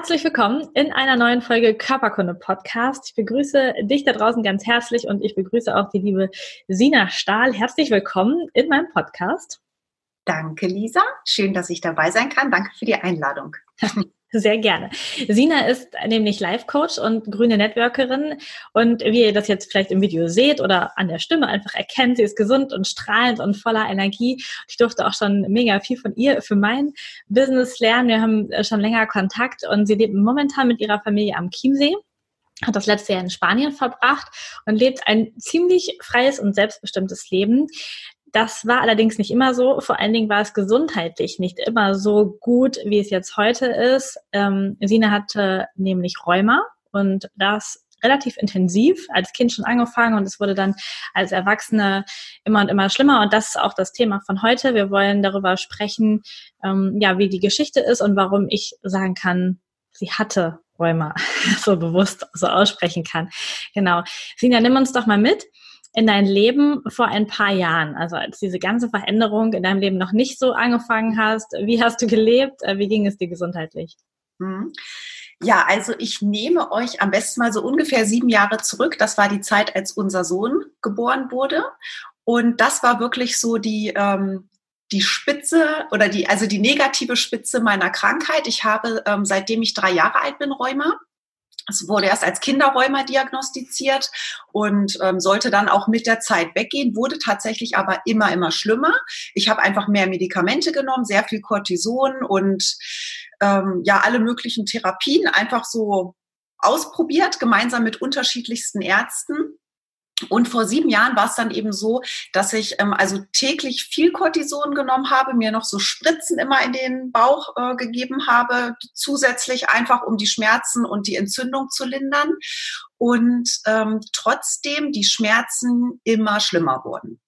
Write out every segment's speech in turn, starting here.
Herzlich willkommen in einer neuen Folge Körperkunde Podcast. Ich begrüße dich da draußen ganz herzlich und ich begrüße auch die liebe Sina Stahl. Herzlich willkommen in meinem Podcast. Danke, Lisa. Schön, dass ich dabei sein kann. Danke für die Einladung. Sehr gerne. Sina ist nämlich Life-Coach und grüne Networkerin. Und wie ihr das jetzt vielleicht im Video seht oder an der Stimme einfach erkennt, sie ist gesund und strahlend und voller Energie. Ich durfte auch schon mega viel von ihr für mein Business lernen. Wir haben äh, schon länger Kontakt und sie lebt momentan mit ihrer Familie am Chiemsee hat das letzte Jahr in Spanien verbracht und lebt ein ziemlich freies und selbstbestimmtes Leben. Das war allerdings nicht immer so. Vor allen Dingen war es gesundheitlich nicht immer so gut, wie es jetzt heute ist. Ähm, Sina hatte nämlich Rheuma und das relativ intensiv, als Kind schon angefangen und es wurde dann als Erwachsene immer und immer schlimmer. Und das ist auch das Thema von heute. Wir wollen darüber sprechen, ähm, ja, wie die Geschichte ist und warum ich sagen kann, sie hatte Rheuma, so bewusst so aussprechen kann. Genau. Sina, nimm uns doch mal mit in dein Leben vor ein paar Jahren, also als diese ganze Veränderung in deinem Leben noch nicht so angefangen hast? Wie hast du gelebt? Äh, wie ging es dir gesundheitlich? Mhm. Ja, also ich nehme euch am besten mal so ungefähr sieben Jahre zurück. Das war die Zeit, als unser Sohn geboren wurde. Und das war wirklich so die, ähm, die Spitze oder die, also die negative Spitze meiner Krankheit. Ich habe, ähm, seitdem ich drei Jahre alt bin, Rheuma. Es wurde erst als Kinderräumer diagnostiziert und ähm, sollte dann auch mit der Zeit weggehen, wurde tatsächlich aber immer, immer schlimmer. Ich habe einfach mehr Medikamente genommen, sehr viel Cortison und ähm, ja, alle möglichen Therapien einfach so ausprobiert, gemeinsam mit unterschiedlichsten Ärzten. Und vor sieben Jahren war es dann eben so, dass ich ähm, also täglich viel Cortison genommen habe, mir noch so Spritzen immer in den Bauch äh, gegeben habe, zusätzlich einfach um die Schmerzen und die Entzündung zu lindern. Und ähm, trotzdem die Schmerzen immer schlimmer wurden.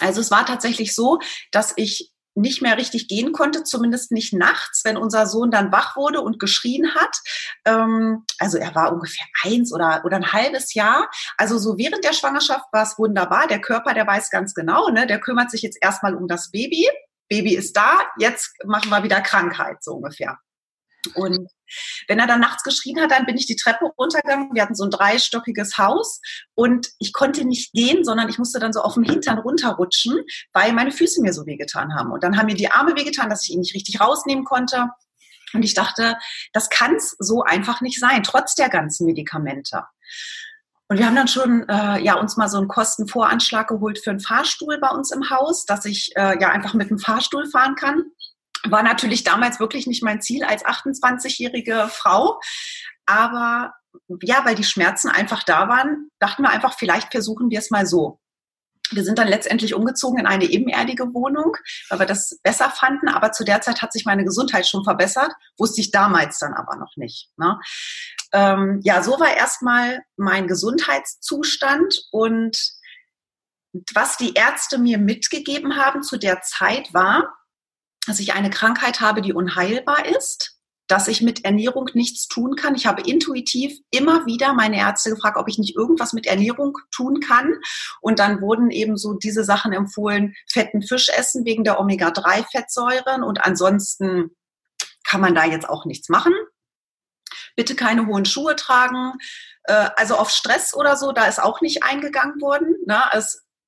Also es war tatsächlich so, dass ich nicht mehr richtig gehen konnte, zumindest nicht nachts, wenn unser Sohn dann wach wurde und geschrien hat. Ähm, also er war ungefähr eins oder, oder ein halbes Jahr. Also so während der Schwangerschaft war es wunderbar. Der Körper, der weiß ganz genau, ne, der kümmert sich jetzt erstmal um das Baby. Baby ist da, jetzt machen wir wieder Krankheit, so ungefähr. Und wenn er dann nachts geschrien hat, dann bin ich die Treppe runtergegangen. Wir hatten so ein dreistockiges Haus und ich konnte nicht gehen, sondern ich musste dann so auf dem Hintern runterrutschen, weil meine Füße mir so wehgetan haben. Und dann haben mir die Arme wehgetan, dass ich ihn nicht richtig rausnehmen konnte. Und ich dachte, das kann es so einfach nicht sein, trotz der ganzen Medikamente. Und wir haben dann schon äh, ja uns mal so einen Kostenvoranschlag geholt für einen Fahrstuhl bei uns im Haus, dass ich äh, ja einfach mit dem Fahrstuhl fahren kann war natürlich damals wirklich nicht mein Ziel als 28-jährige Frau. Aber ja, weil die Schmerzen einfach da waren, dachten wir einfach, vielleicht versuchen wir es mal so. Wir sind dann letztendlich umgezogen in eine ebenerdige Wohnung, weil wir das besser fanden. Aber zu der Zeit hat sich meine Gesundheit schon verbessert, wusste ich damals dann aber noch nicht. Ne? Ähm, ja, so war erstmal mein Gesundheitszustand und was die Ärzte mir mitgegeben haben zu der Zeit war, dass ich eine Krankheit habe, die unheilbar ist, dass ich mit Ernährung nichts tun kann. Ich habe intuitiv immer wieder meine Ärzte gefragt, ob ich nicht irgendwas mit Ernährung tun kann. Und dann wurden eben so diese Sachen empfohlen, fetten Fisch essen wegen der Omega-3-Fettsäuren und ansonsten kann man da jetzt auch nichts machen. Bitte keine hohen Schuhe tragen. Äh, also auf Stress oder so, da ist auch nicht eingegangen worden. Ne?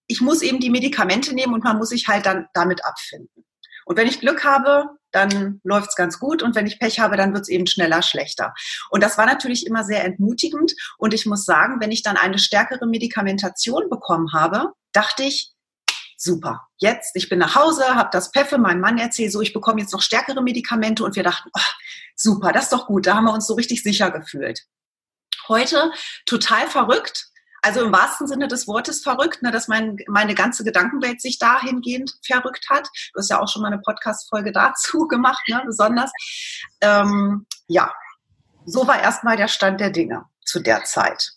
ich muss eben die Medikamente nehmen und man muss sich halt dann damit abfinden. Und wenn ich Glück habe, dann läuft's ganz gut. Und wenn ich Pech habe, dann wird's eben schneller schlechter. Und das war natürlich immer sehr entmutigend. Und ich muss sagen, wenn ich dann eine stärkere Medikamentation bekommen habe, dachte ich, super, jetzt, ich bin nach Hause, habe das Peffe meinem Mann erzählt, so, ich bekomme jetzt noch stärkere Medikamente. Und wir dachten, oh, super, das ist doch gut, da haben wir uns so richtig sicher gefühlt. Heute total verrückt, also im wahrsten Sinne des Wortes verrückt, ne, dass mein, meine ganze Gedankenwelt sich dahingehend verrückt hat. Du hast ja auch schon mal eine Podcast-Folge dazu gemacht, ne, besonders. Ähm, ja, so war erstmal der Stand der Dinge zu der Zeit.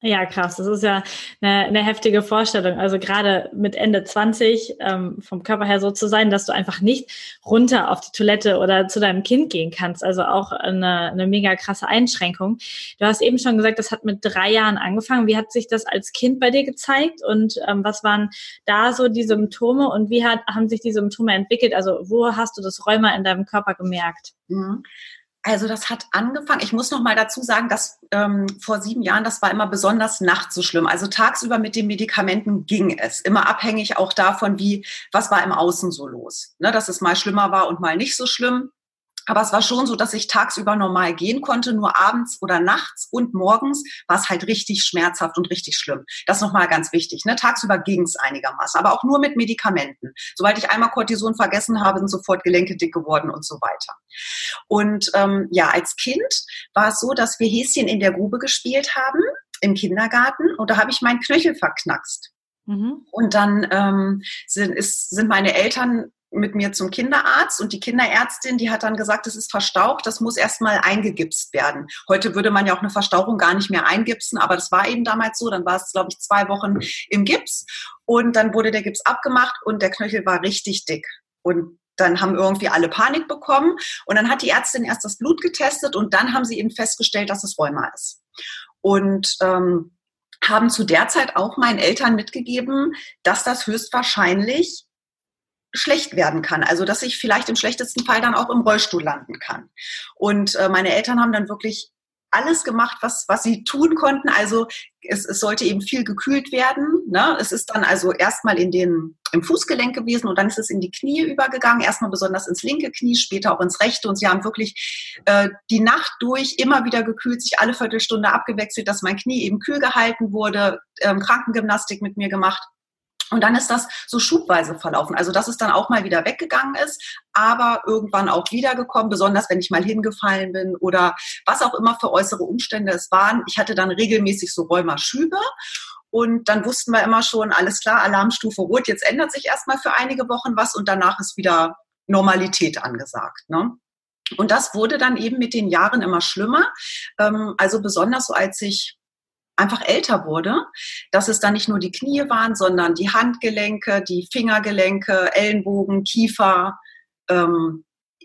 Ja, krass. Das ist ja eine, eine heftige Vorstellung. Also gerade mit Ende 20 ähm, vom Körper her so zu sein, dass du einfach nicht runter auf die Toilette oder zu deinem Kind gehen kannst. Also auch eine, eine mega krasse Einschränkung. Du hast eben schon gesagt, das hat mit drei Jahren angefangen. Wie hat sich das als Kind bei dir gezeigt und ähm, was waren da so die Symptome und wie hat, haben sich die Symptome entwickelt? Also wo hast du das Rheuma in deinem Körper gemerkt? Mhm. Also das hat angefangen. Ich muss noch mal dazu sagen, dass ähm, vor sieben Jahren, das war immer besonders nachts so schlimm. Also tagsüber mit den Medikamenten ging es. Immer abhängig auch davon, wie, was war im Außen so los. Ne, dass es mal schlimmer war und mal nicht so schlimm. Aber es war schon so, dass ich tagsüber normal gehen konnte, nur abends oder nachts und morgens war es halt richtig schmerzhaft und richtig schlimm. Das ist nochmal ganz wichtig. Ne? Tagsüber ging es einigermaßen, aber auch nur mit Medikamenten. Sobald ich einmal Cortison vergessen habe, sind sofort Gelenke dick geworden und so weiter. Und ähm, ja, als Kind war es so, dass wir Häschen in der Grube gespielt haben im Kindergarten und da habe ich meinen Knöchel verknackst. Mhm. Und dann ähm, sind, ist, sind meine Eltern mit mir zum Kinderarzt und die Kinderärztin, die hat dann gesagt, es ist verstaucht, das muss erstmal eingegipst werden. Heute würde man ja auch eine Verstauchung gar nicht mehr eingipsen, aber das war eben damals so. Dann war es, glaube ich, zwei Wochen im Gips und dann wurde der Gips abgemacht und der Knöchel war richtig dick. Und dann haben irgendwie alle Panik bekommen und dann hat die Ärztin erst das Blut getestet und dann haben sie eben festgestellt, dass es Rheuma ist. Und ähm, haben zu der Zeit auch meinen Eltern mitgegeben, dass das höchstwahrscheinlich schlecht werden kann. Also dass ich vielleicht im schlechtesten Fall dann auch im Rollstuhl landen kann. Und äh, meine Eltern haben dann wirklich alles gemacht, was, was sie tun konnten. Also es, es sollte eben viel gekühlt werden. Ne? Es ist dann also erstmal in den, im Fußgelenk gewesen und dann ist es in die Knie übergegangen. Erstmal besonders ins linke Knie, später auch ins rechte. Und sie haben wirklich äh, die Nacht durch immer wieder gekühlt, sich alle Viertelstunde abgewechselt, dass mein Knie eben kühl gehalten wurde, ähm, Krankengymnastik mit mir gemacht. Und dann ist das so schubweise verlaufen. Also, dass es dann auch mal wieder weggegangen ist, aber irgendwann auch wiedergekommen, besonders wenn ich mal hingefallen bin oder was auch immer für äußere Umstände es waren. Ich hatte dann regelmäßig so Rheumaschübe und dann wussten wir immer schon, alles klar, Alarmstufe rot, jetzt ändert sich erstmal für einige Wochen was und danach ist wieder Normalität angesagt. Ne? Und das wurde dann eben mit den Jahren immer schlimmer. Ähm, also besonders so, als ich einfach älter wurde, dass es dann nicht nur die Knie waren, sondern die Handgelenke, die Fingergelenke, Ellenbogen, Kiefer, ähm,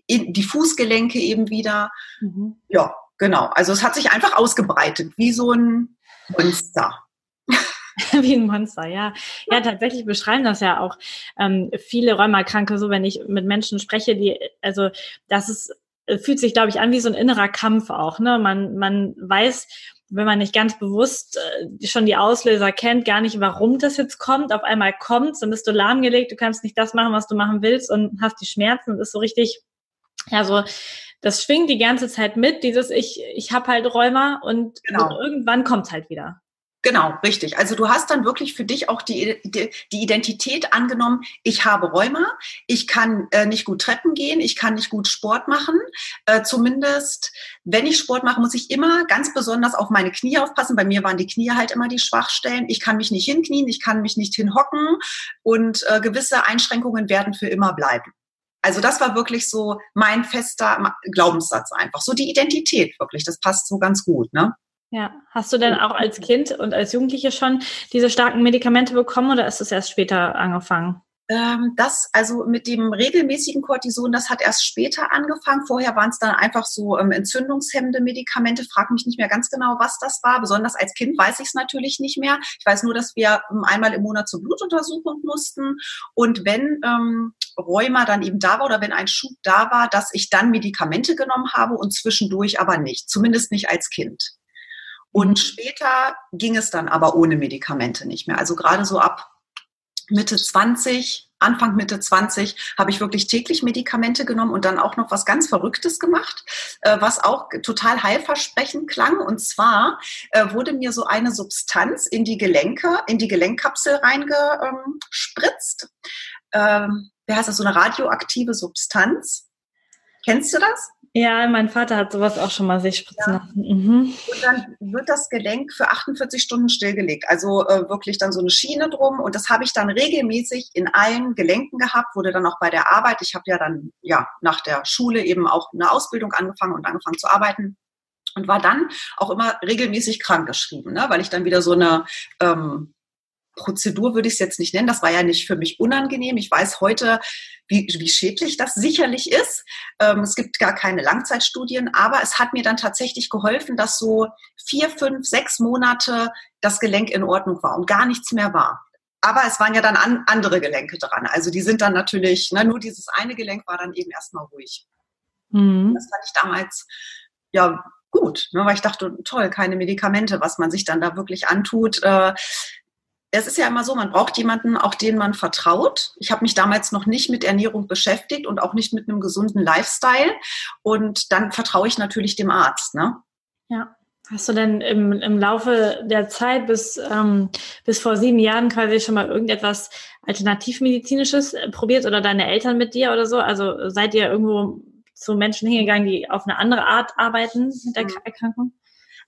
die Fußgelenke eben wieder. Mhm. Ja, genau. Also es hat sich einfach ausgebreitet, wie so ein Monster. wie ein Monster, ja. Ja, tatsächlich beschreiben das ja auch ähm, viele Rheumakranke so, wenn ich mit Menschen spreche, die, also das ist, fühlt sich, glaube ich, an wie so ein innerer Kampf auch. Ne? Man, man weiß, wenn man nicht ganz bewusst äh, schon die Auslöser kennt, gar nicht, warum das jetzt kommt. Auf einmal kommt dann bist du lahmgelegt, du kannst nicht das machen, was du machen willst und hast die Schmerzen und ist so richtig, ja, so, das schwingt die ganze Zeit mit, dieses ich, ich habe halt Rheuma und, genau. und irgendwann kommt halt wieder. Genau, richtig. Also du hast dann wirklich für dich auch die, die, die Identität angenommen, ich habe Rheuma, ich kann äh, nicht gut Treppen gehen, ich kann nicht gut Sport machen. Äh, zumindest, wenn ich Sport mache, muss ich immer ganz besonders auf meine Knie aufpassen. Bei mir waren die Knie halt immer die Schwachstellen. Ich kann mich nicht hinknien, ich kann mich nicht hinhocken und äh, gewisse Einschränkungen werden für immer bleiben. Also das war wirklich so mein fester Glaubenssatz einfach. So die Identität wirklich, das passt so ganz gut, ne? Ja, hast du denn auch als Kind und als Jugendliche schon diese starken Medikamente bekommen oder ist es erst später angefangen? Ähm, das, also mit dem regelmäßigen Cortison, das hat erst später angefangen. Vorher waren es dann einfach so ähm, entzündungshemmende Medikamente. Frag mich nicht mehr ganz genau, was das war. Besonders als Kind weiß ich es natürlich nicht mehr. Ich weiß nur, dass wir ähm, einmal im Monat zur Blutuntersuchung mussten. Und wenn ähm, Rheuma dann eben da war oder wenn ein Schub da war, dass ich dann Medikamente genommen habe und zwischendurch aber nicht. Zumindest nicht als Kind. Und später ging es dann aber ohne Medikamente nicht mehr. Also gerade so ab Mitte 20, Anfang Mitte 20 habe ich wirklich täglich Medikamente genommen und dann auch noch was ganz Verrücktes gemacht, äh, was auch total heilversprechend klang. Und zwar äh, wurde mir so eine Substanz in die Gelenke, in die Gelenkkapsel reingespritzt. Ähm, wie heißt das? So eine radioaktive Substanz. Kennst du das? Ja, mein Vater hat sowas auch schon mal sich spritzen lassen. Mhm. Und dann wird das Gelenk für 48 Stunden stillgelegt. Also äh, wirklich dann so eine Schiene drum. Und das habe ich dann regelmäßig in allen Gelenken gehabt, wurde dann auch bei der Arbeit. Ich habe ja dann ja nach der Schule eben auch eine Ausbildung angefangen und angefangen zu arbeiten. und war dann auch immer regelmäßig krankgeschrieben, ne? weil ich dann wieder so eine ähm, Prozedur würde ich es jetzt nicht nennen. Das war ja nicht für mich unangenehm. Ich weiß heute, wie, wie schädlich das sicherlich ist. Ähm, es gibt gar keine Langzeitstudien, aber es hat mir dann tatsächlich geholfen, dass so vier, fünf, sechs Monate das Gelenk in Ordnung war und gar nichts mehr war. Aber es waren ja dann an, andere Gelenke dran. Also die sind dann natürlich, ne, nur dieses eine Gelenk war dann eben erstmal ruhig. Mhm. Das fand ich damals ja gut, ne, weil ich dachte, toll, keine Medikamente, was man sich dann da wirklich antut. Äh, es ist ja immer so, man braucht jemanden, auch den man vertraut. Ich habe mich damals noch nicht mit Ernährung beschäftigt und auch nicht mit einem gesunden Lifestyle. Und dann vertraue ich natürlich dem Arzt. Ne? Ja. Hast du denn im, im Laufe der Zeit bis, ähm, bis vor sieben Jahren quasi schon mal irgendetwas Alternativmedizinisches probiert oder deine Eltern mit dir oder so? Also seid ihr irgendwo zu Menschen hingegangen, die auf eine andere Art arbeiten mit der mhm. Erkrankung?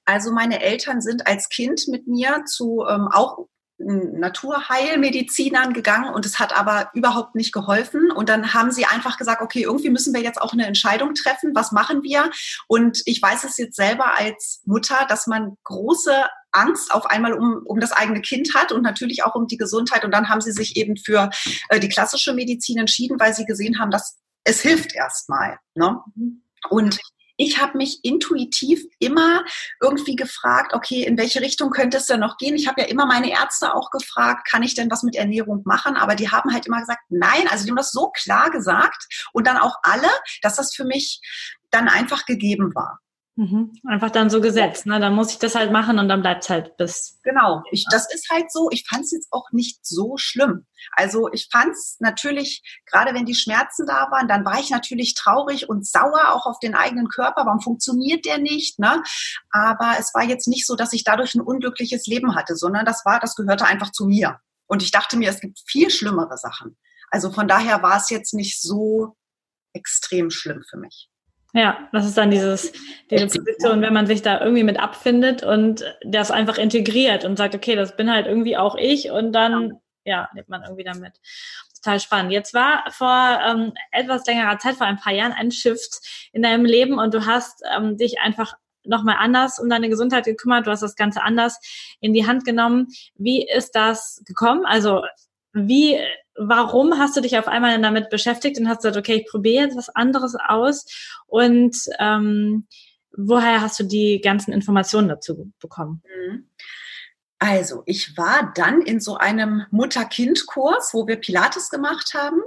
Also meine Eltern sind als Kind mit mir zu ähm, auch Naturheilmedizinern gegangen und es hat aber überhaupt nicht geholfen. Und dann haben sie einfach gesagt, okay, irgendwie müssen wir jetzt auch eine Entscheidung treffen. Was machen wir? Und ich weiß es jetzt selber als Mutter, dass man große Angst auf einmal um, um das eigene Kind hat und natürlich auch um die Gesundheit. Und dann haben sie sich eben für äh, die klassische Medizin entschieden, weil sie gesehen haben, dass es hilft erstmal. Ne? Mhm. Und ich habe mich intuitiv immer irgendwie gefragt, okay, in welche Richtung könnte es denn noch gehen? Ich habe ja immer meine Ärzte auch gefragt, kann ich denn was mit Ernährung machen? Aber die haben halt immer gesagt, nein, also die haben das so klar gesagt und dann auch alle, dass das für mich dann einfach gegeben war. Mhm. Einfach dann so gesetzt, ne? Dann muss ich das halt machen und dann bleibt es halt bis. Genau, ich, das ist halt so. Ich fand es jetzt auch nicht so schlimm. Also ich fand es natürlich, gerade wenn die Schmerzen da waren, dann war ich natürlich traurig und sauer auch auf den eigenen Körper. Warum funktioniert der nicht? Ne? Aber es war jetzt nicht so, dass ich dadurch ein unglückliches Leben hatte, sondern das war, das gehörte einfach zu mir. Und ich dachte mir, es gibt viel schlimmere Sachen. Also von daher war es jetzt nicht so extrem schlimm für mich. Ja, das ist dann dieses, diese Position, wenn man sich da irgendwie mit abfindet und das einfach integriert und sagt, okay, das bin halt irgendwie auch ich und dann, ja, lebt man irgendwie damit. Total spannend. Jetzt war vor ähm, etwas längerer Zeit, vor ein paar Jahren, ein Shift in deinem Leben und du hast ähm, dich einfach nochmal anders um deine Gesundheit gekümmert, du hast das Ganze anders in die Hand genommen. Wie ist das gekommen? Also wie warum hast du dich auf einmal damit beschäftigt und hast gesagt, okay, ich probiere jetzt was anderes aus und ähm, woher hast du die ganzen Informationen dazu bekommen? Mhm. Also, ich war dann in so einem Mutter-Kind-Kurs, wo wir Pilates gemacht haben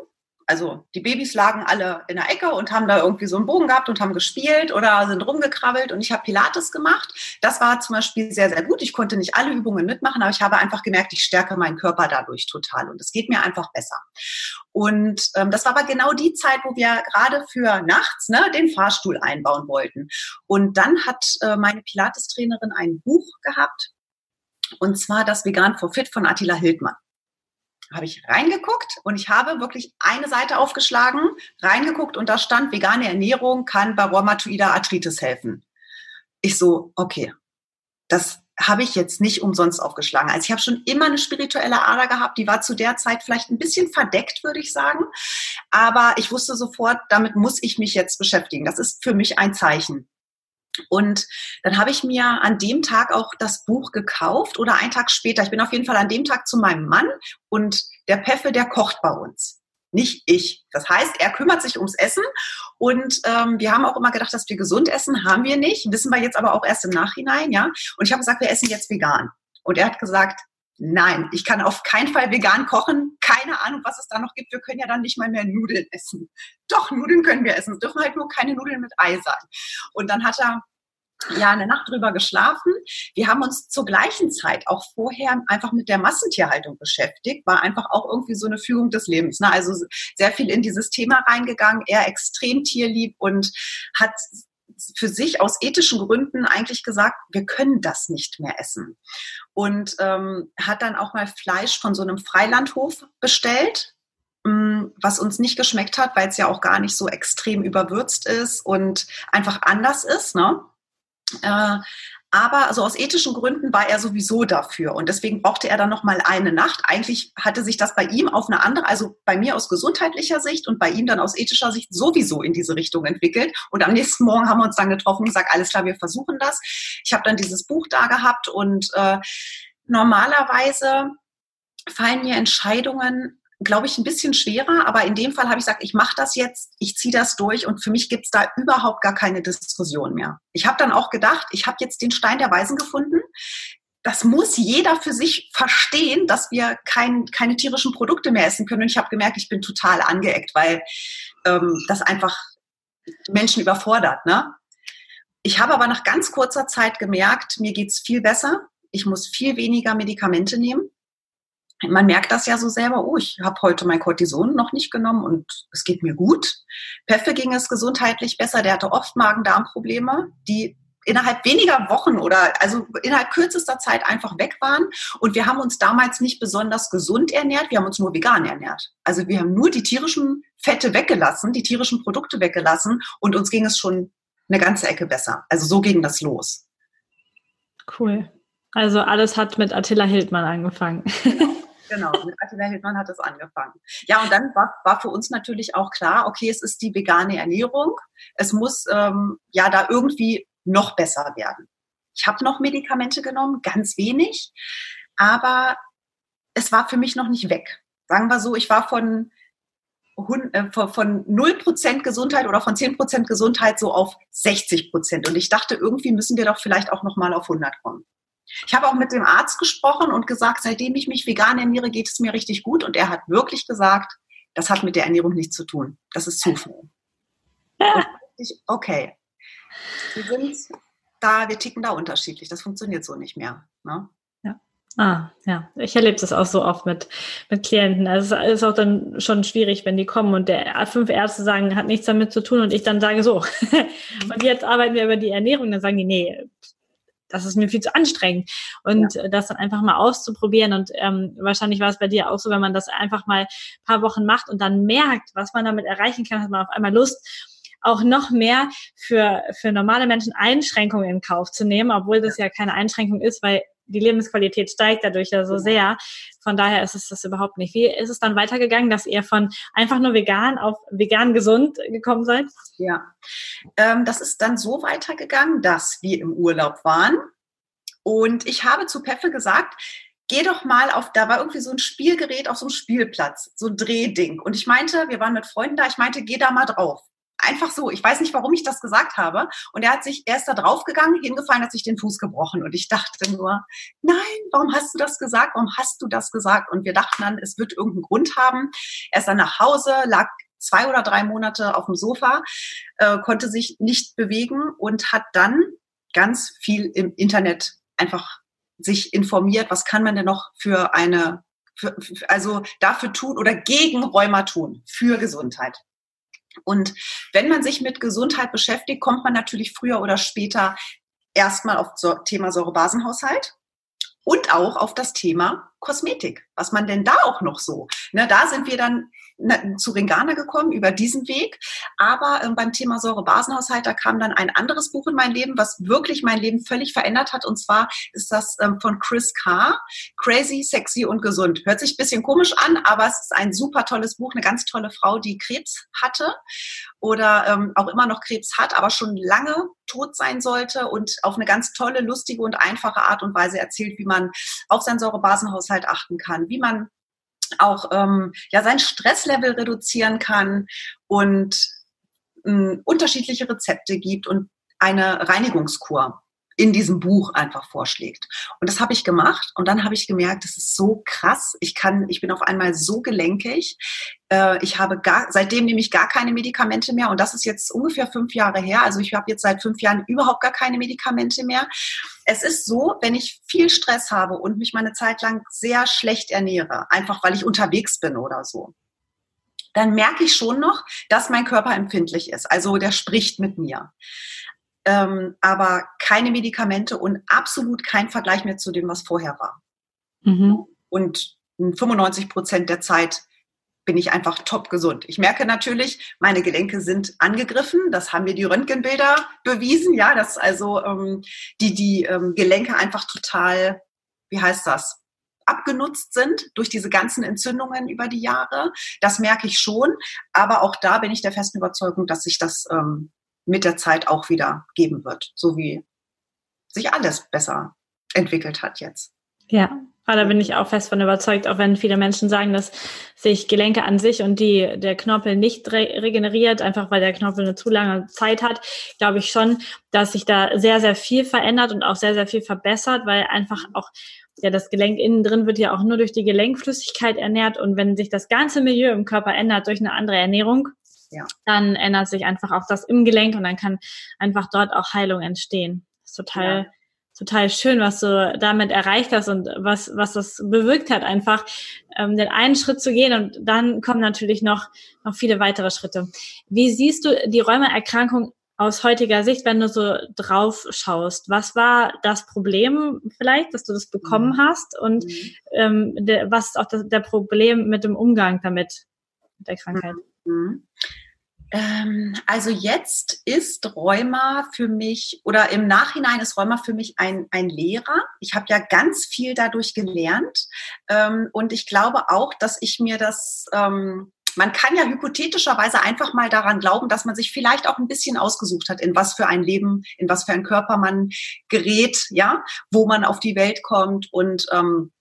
also die Babys lagen alle in der Ecke und haben da irgendwie so einen Bogen gehabt und haben gespielt oder sind rumgekrabbelt und ich habe Pilates gemacht. Das war zum Beispiel sehr, sehr gut. Ich konnte nicht alle Übungen mitmachen, aber ich habe einfach gemerkt, ich stärke meinen Körper dadurch total und es geht mir einfach besser. Und ähm, das war aber genau die Zeit, wo wir gerade für nachts ne, den Fahrstuhl einbauen wollten. Und dann hat äh, meine Pilates-Trainerin ein Buch gehabt und zwar das Vegan for Fit von Attila Hildmann habe ich reingeguckt und ich habe wirklich eine Seite aufgeschlagen, reingeguckt und da stand, vegane Ernährung kann bei rheumatoider Arthritis helfen. Ich so, okay, das habe ich jetzt nicht umsonst aufgeschlagen. Also ich habe schon immer eine spirituelle Ader gehabt, die war zu der Zeit vielleicht ein bisschen verdeckt, würde ich sagen. Aber ich wusste sofort, damit muss ich mich jetzt beschäftigen. Das ist für mich ein Zeichen. Und dann habe ich mir an dem Tag auch das Buch gekauft oder einen Tag später. Ich bin auf jeden Fall an dem Tag zu meinem Mann und der Peffe, der kocht bei uns. Nicht ich. Das heißt, er kümmert sich ums Essen und ähm, wir haben auch immer gedacht, dass wir gesund essen, haben wir nicht. Wissen wir jetzt aber auch erst im Nachhinein, ja. Und ich habe gesagt, wir essen jetzt vegan. Und er hat gesagt, nein, ich kann auf keinen Fall vegan kochen. Keine Ahnung, was es da noch gibt. Wir können ja dann nicht mal mehr Nudeln essen. Doch, Nudeln können wir essen. Es dürfen halt nur keine Nudeln mit Ei sein. Und dann hat er ja eine Nacht drüber geschlafen. Wir haben uns zur gleichen Zeit auch vorher einfach mit der Massentierhaltung beschäftigt, war einfach auch irgendwie so eine Führung des Lebens. Ne? Also sehr viel in dieses Thema reingegangen, er extrem tierlieb und hat für sich aus ethischen Gründen eigentlich gesagt, wir können das nicht mehr essen. Und ähm, hat dann auch mal Fleisch von so einem Freilandhof bestellt, mm, was uns nicht geschmeckt hat, weil es ja auch gar nicht so extrem überwürzt ist und einfach anders ist. Ne? Äh, Aber also aus ethischen Gründen war er sowieso dafür. Und deswegen brauchte er dann noch mal eine Nacht. Eigentlich hatte sich das bei ihm auf eine andere, also bei mir aus gesundheitlicher Sicht und bei ihm dann aus ethischer Sicht sowieso in diese Richtung entwickelt. Und am nächsten Morgen haben wir uns dann getroffen und gesagt, alles klar, wir versuchen das. Ich habe dann dieses Buch da gehabt und äh, normalerweise fallen mir Entscheidungen glaube ich, ein bisschen schwerer, aber in dem Fall habe ich gesagt, ich mache das jetzt, ich ziehe das durch und für mich gibt es da überhaupt gar keine Diskussion mehr. Ich habe dann auch gedacht, ich habe jetzt den Stein der Weisen gefunden. Das muss jeder für sich verstehen, dass wir kein, keine tierischen Produkte mehr essen können. Und ich habe gemerkt, ich bin total angeeckt, weil ähm, das einfach Menschen überfordert. Ne? Ich habe aber nach ganz kurzer Zeit gemerkt, mir geht's viel besser. Ich muss viel weniger Medikamente nehmen man merkt das ja so selber, oh, ich habe heute mein Cortison noch nicht genommen und es geht mir gut. Peffe ging es gesundheitlich besser, der hatte oft Magen-Darm-Probleme, die innerhalb weniger Wochen oder also innerhalb kürzester Zeit einfach weg waren. Und wir haben uns damals nicht besonders gesund ernährt, wir haben uns nur vegan ernährt. Also wir haben nur die tierischen Fette weggelassen, die tierischen Produkte weggelassen und uns ging es schon eine ganze Ecke besser. Also so ging das los. Cool. Also alles hat mit Attila Hildmann angefangen. Genau. Genau, mit Attila Hildmann hat es angefangen. Ja, und dann war, war für uns natürlich auch klar, okay, es ist die vegane Ernährung. Es muss ähm, ja da irgendwie noch besser werden. Ich habe noch Medikamente genommen, ganz wenig, aber es war für mich noch nicht weg. Sagen wir so, ich war von äh, von 0% Gesundheit oder von 10% Gesundheit so auf 60%. Und ich dachte, irgendwie müssen wir doch vielleicht auch nochmal auf 100 kommen. Ich habe auch mit dem Arzt gesprochen und gesagt, seitdem ich mich vegan ernähre, geht es mir richtig gut. Und er hat wirklich gesagt, das hat mit der Ernährung nichts zu tun. Das ist Zufall. Ich, okay. Wir sind da, wir ticken da unterschiedlich. Das funktioniert so nicht mehr. Ne? Ja. Ah, ja. Ich erlebe das auch so oft mit, mit Klienten. Also es ist auch dann schon schwierig, wenn die kommen und der fünf Ärzte sagen, hat nichts damit zu tun und ich dann sage so. und jetzt arbeiten wir über die Ernährung, dann sagen die, nee, das ist mir viel zu anstrengend. Und ja. das dann einfach mal auszuprobieren. Und ähm, wahrscheinlich war es bei dir auch so, wenn man das einfach mal paar Wochen macht und dann merkt, was man damit erreichen kann, hat man auf einmal Lust, auch noch mehr für, für normale Menschen Einschränkungen in Kauf zu nehmen, obwohl das ja keine Einschränkung ist, weil die Lebensqualität steigt dadurch ja so genau. sehr. Von daher ist es das überhaupt nicht. Wie ist es dann weitergegangen, dass ihr von einfach nur vegan auf vegan gesund gekommen seid? Ja, ähm, das ist dann so weitergegangen, dass wir im Urlaub waren und ich habe zu Peffe gesagt, geh doch mal auf, da war irgendwie so ein Spielgerät auf so einem Spielplatz, so ein Drehding. Und ich meinte, wir waren mit Freunden da, ich meinte, geh da mal drauf. Einfach so. Ich weiß nicht, warum ich das gesagt habe. Und er hat sich, er ist da draufgegangen, hingefallen, hat sich den Fuß gebrochen. Und ich dachte nur, nein, warum hast du das gesagt? Warum hast du das gesagt? Und wir dachten dann, es wird irgendeinen Grund haben. Er ist dann nach Hause, lag zwei oder drei Monate auf dem Sofa, äh, konnte sich nicht bewegen und hat dann ganz viel im Internet einfach sich informiert, was kann man denn noch für eine, für, also dafür tun oder gegen Rheuma tun, für Gesundheit. Und wenn man sich mit Gesundheit beschäftigt, kommt man natürlich früher oder später erstmal auf das Thema Säurebasenhaushalt und auch auf das Thema Kosmetik. Was man denn da auch noch so? Ne, da sind wir dann zu Ringana gekommen über diesen Weg. Aber äh, beim Thema Säurebasenhaushalt, da kam dann ein anderes Buch in mein Leben, was wirklich mein Leben völlig verändert hat. Und zwar ist das ähm, von Chris Carr, Crazy, Sexy und Gesund. Hört sich ein bisschen komisch an, aber es ist ein super tolles Buch, eine ganz tolle Frau, die Krebs hatte oder ähm, auch immer noch Krebs hat, aber schon lange tot sein sollte und auf eine ganz tolle, lustige und einfache Art und Weise erzählt, wie man auf seinen Säurebasenhaushalt achten kann, wie man auch ähm, ja sein Stresslevel reduzieren kann und ähm, unterschiedliche Rezepte gibt und eine Reinigungskur in diesem Buch einfach vorschlägt. Und das habe ich gemacht und dann habe ich gemerkt, das ist so krass. Ich kann, ich bin auf einmal so gelenkig. Äh, ich habe gar, seitdem nehme ich gar keine Medikamente mehr und das ist jetzt ungefähr fünf Jahre her. Also ich habe jetzt seit fünf Jahren überhaupt gar keine Medikamente mehr. Es ist so, wenn ich viel Stress habe und mich meine Zeit lang sehr schlecht ernähre, einfach weil ich unterwegs bin oder so, dann merke ich schon noch, dass mein Körper empfindlich ist. Also der spricht mit mir ähm, aber keine Medikamente und absolut kein Vergleich mehr zu dem, was vorher war. Mhm. Und 95 Prozent der Zeit bin ich einfach top gesund. Ich merke natürlich, meine Gelenke sind angegriffen. Das haben mir die Röntgenbilder bewiesen. Ja, dass also ähm, die, die ähm, Gelenke einfach total, wie heißt das? abgenutzt sind durch diese ganzen Entzündungen über die Jahre. Das merke ich schon. Aber auch da bin ich der festen Überzeugung, dass sich das ähm, mit der Zeit auch wieder geben wird. So wie sich alles besser entwickelt hat jetzt. Ja, aber da bin ich auch fest von überzeugt, auch wenn viele Menschen sagen, dass sich Gelenke an sich und die, der Knorpel nicht re regeneriert, einfach weil der Knorpel eine zu lange Zeit hat, glaube ich schon, dass sich da sehr, sehr viel verändert und auch sehr, sehr viel verbessert, weil einfach auch ja, das Gelenk innen drin wird ja auch nur durch die Gelenkflüssigkeit ernährt und wenn sich das ganze Milieu im Körper ändert durch eine andere Ernährung, ja. dann ändert sich einfach auch das im Gelenk und dann kann einfach dort auch Heilung entstehen. Das ist total, ja total schön, was du damit erreicht hast und was, was das bewirkt hat, einfach ähm, den einen Schritt zu gehen und dann kommen natürlich noch, noch viele weitere Schritte. Wie siehst du die Rheumaerkrankung aus heutiger Sicht, wenn du so drauf schaust? Was war das Problem vielleicht, dass du das bekommen mhm. hast und mhm. ähm, der, was ist auch das, der Problem mit dem Umgang damit, mit der Krankheit? Mhm. Ähm, also jetzt ist Rheuma für mich oder im Nachhinein ist Rheuma für mich ein, ein Lehrer. Ich habe ja ganz viel dadurch gelernt. Ähm, und ich glaube auch, dass ich mir das ähm, man kann ja hypothetischerweise einfach mal daran glauben, dass man sich vielleicht auch ein bisschen ausgesucht hat, in was für ein Leben, in was für ein Körper man gerät, ja, wo man auf die Welt kommt. Und ähm,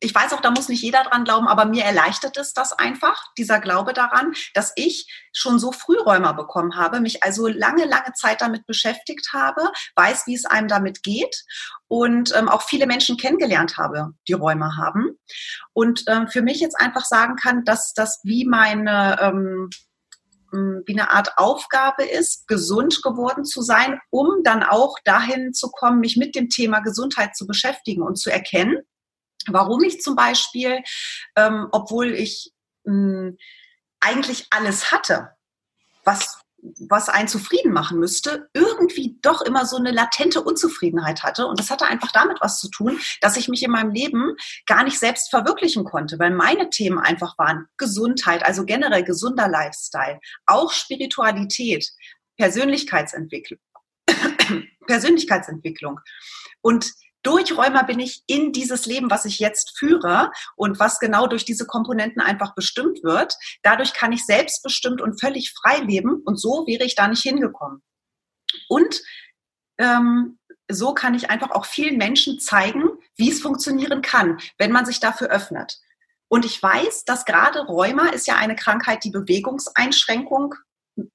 ich weiß auch, da muss nicht jeder dran glauben, aber mir erleichtert es das einfach, dieser Glaube daran, dass ich schon so früh Rheuma bekommen habe, mich also lange, lange Zeit damit beschäftigt habe, weiß, wie es einem damit geht und ähm, auch viele Menschen kennengelernt habe, die Rheuma haben. Und ähm, für mich jetzt einfach sagen kann, dass das wie meine ähm, wie eine Art Aufgabe ist, gesund geworden zu sein, um dann auch dahin zu kommen, mich mit dem Thema Gesundheit zu beschäftigen und zu erkennen, Warum ich zum Beispiel, ähm, obwohl ich mh, hm, eigentlich alles hatte, was was einen zufrieden machen müsste, irgendwie doch immer so eine latente Unzufriedenheit hatte. Und das hatte einfach damit was zu tun, dass ich mich in meinem Leben gar nicht selbst verwirklichen konnte, weil meine Themen einfach waren Gesundheit, also generell gesunder Lifestyle, auch Spiritualität, Persönlichkeitsentwicklung. Persönlichkeitsentwicklung. Und durch Rheuma bin ich in dieses Leben, was ich jetzt führe und was genau durch diese Komponenten einfach bestimmt wird. Dadurch kann ich selbstbestimmt und völlig frei leben und so wäre ich da nicht hingekommen. Und ähm, so kann ich einfach auch vielen Menschen zeigen, wie es funktionieren kann, wenn man sich dafür öffnet. Und ich weiß, dass gerade Rheuma ist ja eine Krankheit, die Bewegungseinschränkung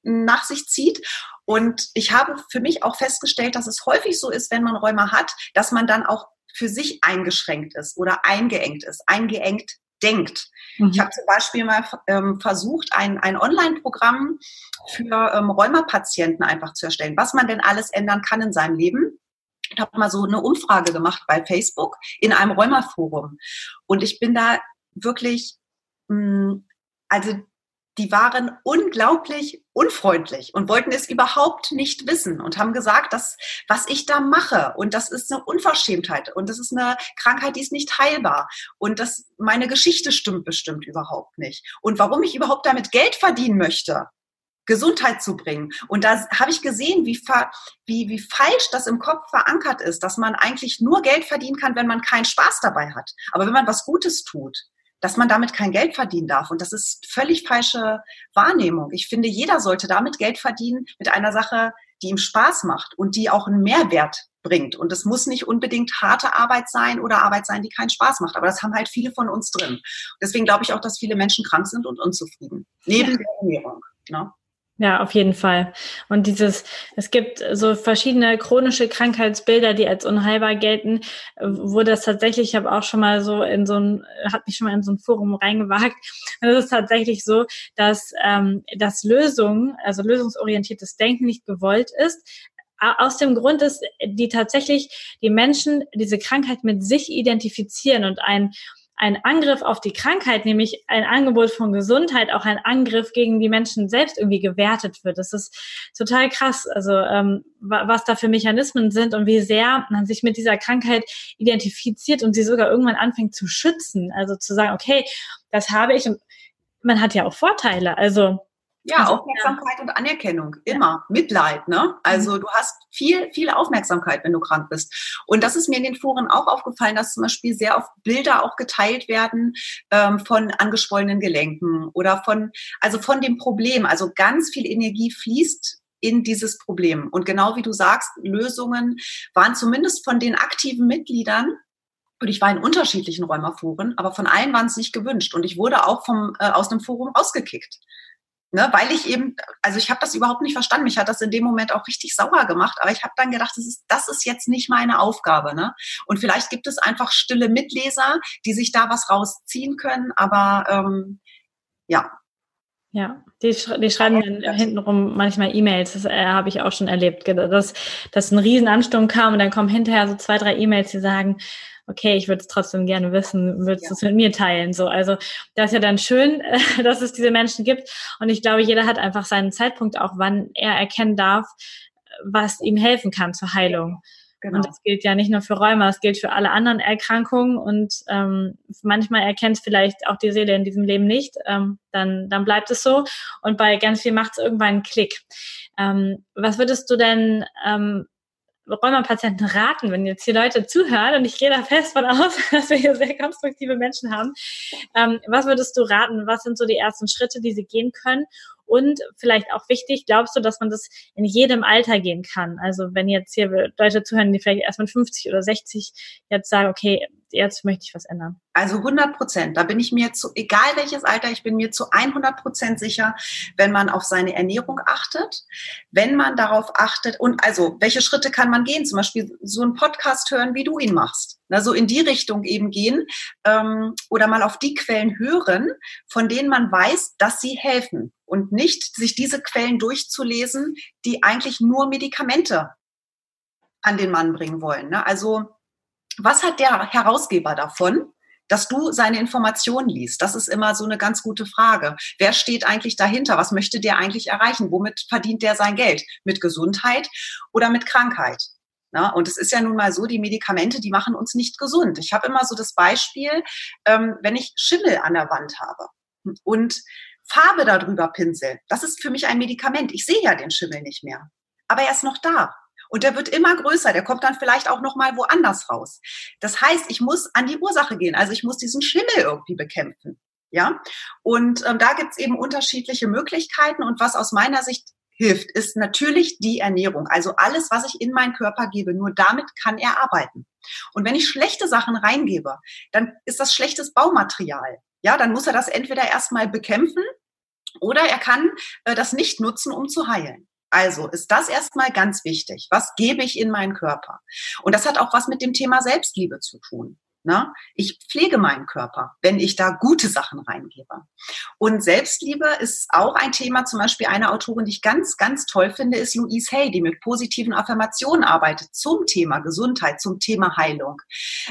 nach sich zieht. Und ich habe für mich auch festgestellt, dass es häufig so ist, wenn man Rheuma hat, dass man dann auch für sich eingeschränkt ist oder eingeengt ist, eingeengt denkt. Mhm. Ich habe zum Beispiel mal ähm, versucht, ein, ein Online-Programm für ähm, Rheumapatienten einfach zu erstellen, was man denn alles ändern kann in seinem Leben. Ich habe mal so eine Umfrage gemacht bei Facebook in einem Rheuma-Forum. Und ich bin da wirklich, mh, hm, also die waren unglaublich unfreundlich und wollten es überhaupt nicht wissen und haben gesagt, dass was ich da mache und das ist eine Unverschämtheit und das ist eine Krankheit, die ist nicht heilbar und das meine Geschichte stimmt bestimmt überhaupt nicht und warum ich überhaupt damit Geld verdienen möchte. Gesundheit zu bringen. Und da habe ich gesehen, wie, wie, wie falsch das im Kopf verankert ist, dass man eigentlich nur Geld verdienen kann, wenn man keinen Spaß dabei hat. Aber wenn man was Gutes tut, dass man damit kein Geld verdienen darf. Und das ist völlig falsche Wahrnehmung. Ich finde, jeder sollte damit Geld verdienen mit einer Sache, die ihm Spaß macht und die auch einen Mehrwert bringt. Und es muss nicht unbedingt harte Arbeit sein oder Arbeit sein, die keinen Spaß macht. Aber das haben halt viele von uns drin. Deswegen glaube ich auch, dass viele Menschen krank sind und unzufrieden. Neben ja. der Ernährung. Ne? Ja, auf jeden Fall. Und dieses, es gibt so verschiedene chronische Krankheitsbilder, die als unheilbar gelten, wo das tatsächlich, ich habe auch schon mal so in so ein, hat mich schon mal in so ein Forum reingewagt. Und es ist tatsächlich so, dass ähm, das Lösung, also lösungsorientiertes Denken nicht gewollt ist, aus dem Grund ist, die tatsächlich die Menschen diese Krankheit mit sich identifizieren und ein ein Angriff auf die Krankheit, nämlich ein Angebot von Gesundheit, auch ein Angriff gegen die Menschen selbst irgendwie gewertet wird. Das ist total krass, also ähm, was da für Mechanismen sind und wie sehr man sich mit dieser Krankheit identifiziert und sie sogar irgendwann anfängt zu schützen. Also zu sagen, okay, das habe ich und man hat ja auch Vorteile. Also ja, also, Aufmerksamkeit ja. und Anerkennung, immer. Ja. Mitleid, ne? Also mhm. du hast viel, viel Aufmerksamkeit, wenn du krank bist. Und das ist mir in den Foren auch aufgefallen, dass zum Beispiel sehr oft Bilder auch geteilt werden ähm, von angeschwollenen Gelenken oder von, also von dem Problem. Also ganz viel Energie fließt in dieses Problem. Und genau wie du sagst, Lösungen waren zumindest von den aktiven Mitgliedern und ich war in unterschiedlichen Räumerforen, aber von allen waren es nicht gewünscht. Und ich wurde auch vom, äh, aus einem Forum ausgekickt. Ne, weil ich eben, also ich habe das überhaupt nicht verstanden. Mich hat das in dem Moment auch richtig sauer gemacht. Aber ich habe dann gedacht, das ist, das ist jetzt nicht meine Aufgabe. Ne? Und vielleicht gibt es einfach stille Mitleser, die sich da was rausziehen können. Aber ähm, ja. Ja, die, die schreiben dann hintenrum manchmal E-Mails. Das äh, habe ich auch schon erlebt, dass, dass ein Riesenansturm kam und dann kommen hinterher so zwei, drei E-Mails, die sagen, okay, ich würde es trotzdem gerne wissen, würdest du es mit mir teilen? So, also das ist ja dann schön, dass es diese Menschen gibt. Und ich glaube, jeder hat einfach seinen Zeitpunkt auch, wann er erkennen darf, was ihm helfen kann zur Heilung. Genau. Und das gilt ja nicht nur für Rheuma, es gilt für alle anderen Erkrankungen und ähm, manchmal erkennt vielleicht auch die Seele in diesem Leben nicht, ähm, dann, dann bleibt es so und bei ganz viel macht es irgendwann einen Klick. Ähm, was würdest du denn ähm, Rheumapatienten raten, wenn jetzt hier Leute zuhören, und ich gehe da fest von aus, dass wir hier sehr konstruktive Menschen haben, ähm, was würdest du raten? Was sind so die ersten Schritte, die sie gehen können? Und vielleicht auch wichtig, glaubst du, dass man das in jedem Alter gehen kann? Also wenn jetzt hier Leute zuhören, die vielleicht erst mit 50 oder 60 jetzt sagen, okay, jetzt möchte ich was ändern. Also 100 Prozent. Da bin ich mir zu, egal welches Alter, ich bin mir zu 100 Prozent sicher, wenn man auf seine Ernährung achtet, wenn man darauf achtet und also, welche Schritte kann man gehen? Zum Beispiel so einen Podcast hören, wie du ihn machst. Also in die Richtung eben gehen ähm, oder mal auf die Quellen hören, von denen man weiß, dass sie helfen und nicht sich diese Quellen durchzulesen, die eigentlich nur Medikamente an den Mann bringen wollen. Ne? Also was hat der Herausgeber davon? dass du seine Informationen liest. Das ist immer so eine ganz gute Frage. Wer steht eigentlich dahinter? Was möchte der eigentlich erreichen? Womit verdient der sein Geld? Mit Gesundheit oder mit Krankheit? Na, und es ist ja nun mal so, die Medikamente, die machen uns nicht gesund. Ich habe immer so das Beispiel, ähm, wenn ich Schimmel an der Wand habe und Farbe darüber pinsel, das ist für mich ein Medikament. Ich sehe ja den Schimmel nicht mehr. Aber er ist noch da. Und der wird immer größer. Der kommt dann vielleicht auch noch mal woanders raus. Das heißt, ich muss an die Ursache gehen. Also ich muss diesen Schimmel irgendwie bekämpfen. Ja, und ähm, da gibt's eben unterschiedliche Möglichkeiten. Und was aus meiner Sicht hilft, ist natürlich die Ernährung. Also alles, was ich in meinen Körper gebe, nur damit kann er arbeiten. Und wenn ich schlechte Sachen reingebe, dann ist das schlechtes Baumaterial. Ja, dann muss er das entweder erstmal bekämpfen oder er kann äh, das nicht nutzen, um zu heilen. Also ist das erstmal ganz wichtig. Was gebe ich in meinen Körper? Und das hat auch was mit dem Thema Selbstliebe zu tun. Ne? Ich pflege meinen Körper, wenn ich da gute Sachen reingebe. Und Selbstliebe ist auch ein Thema, zum Beispiel eine Autorin, die ich ganz, ganz toll finde, ist Louise Hay, die mit positiven Affirmationen arbeitet zum Thema Gesundheit, zum Thema Heilung.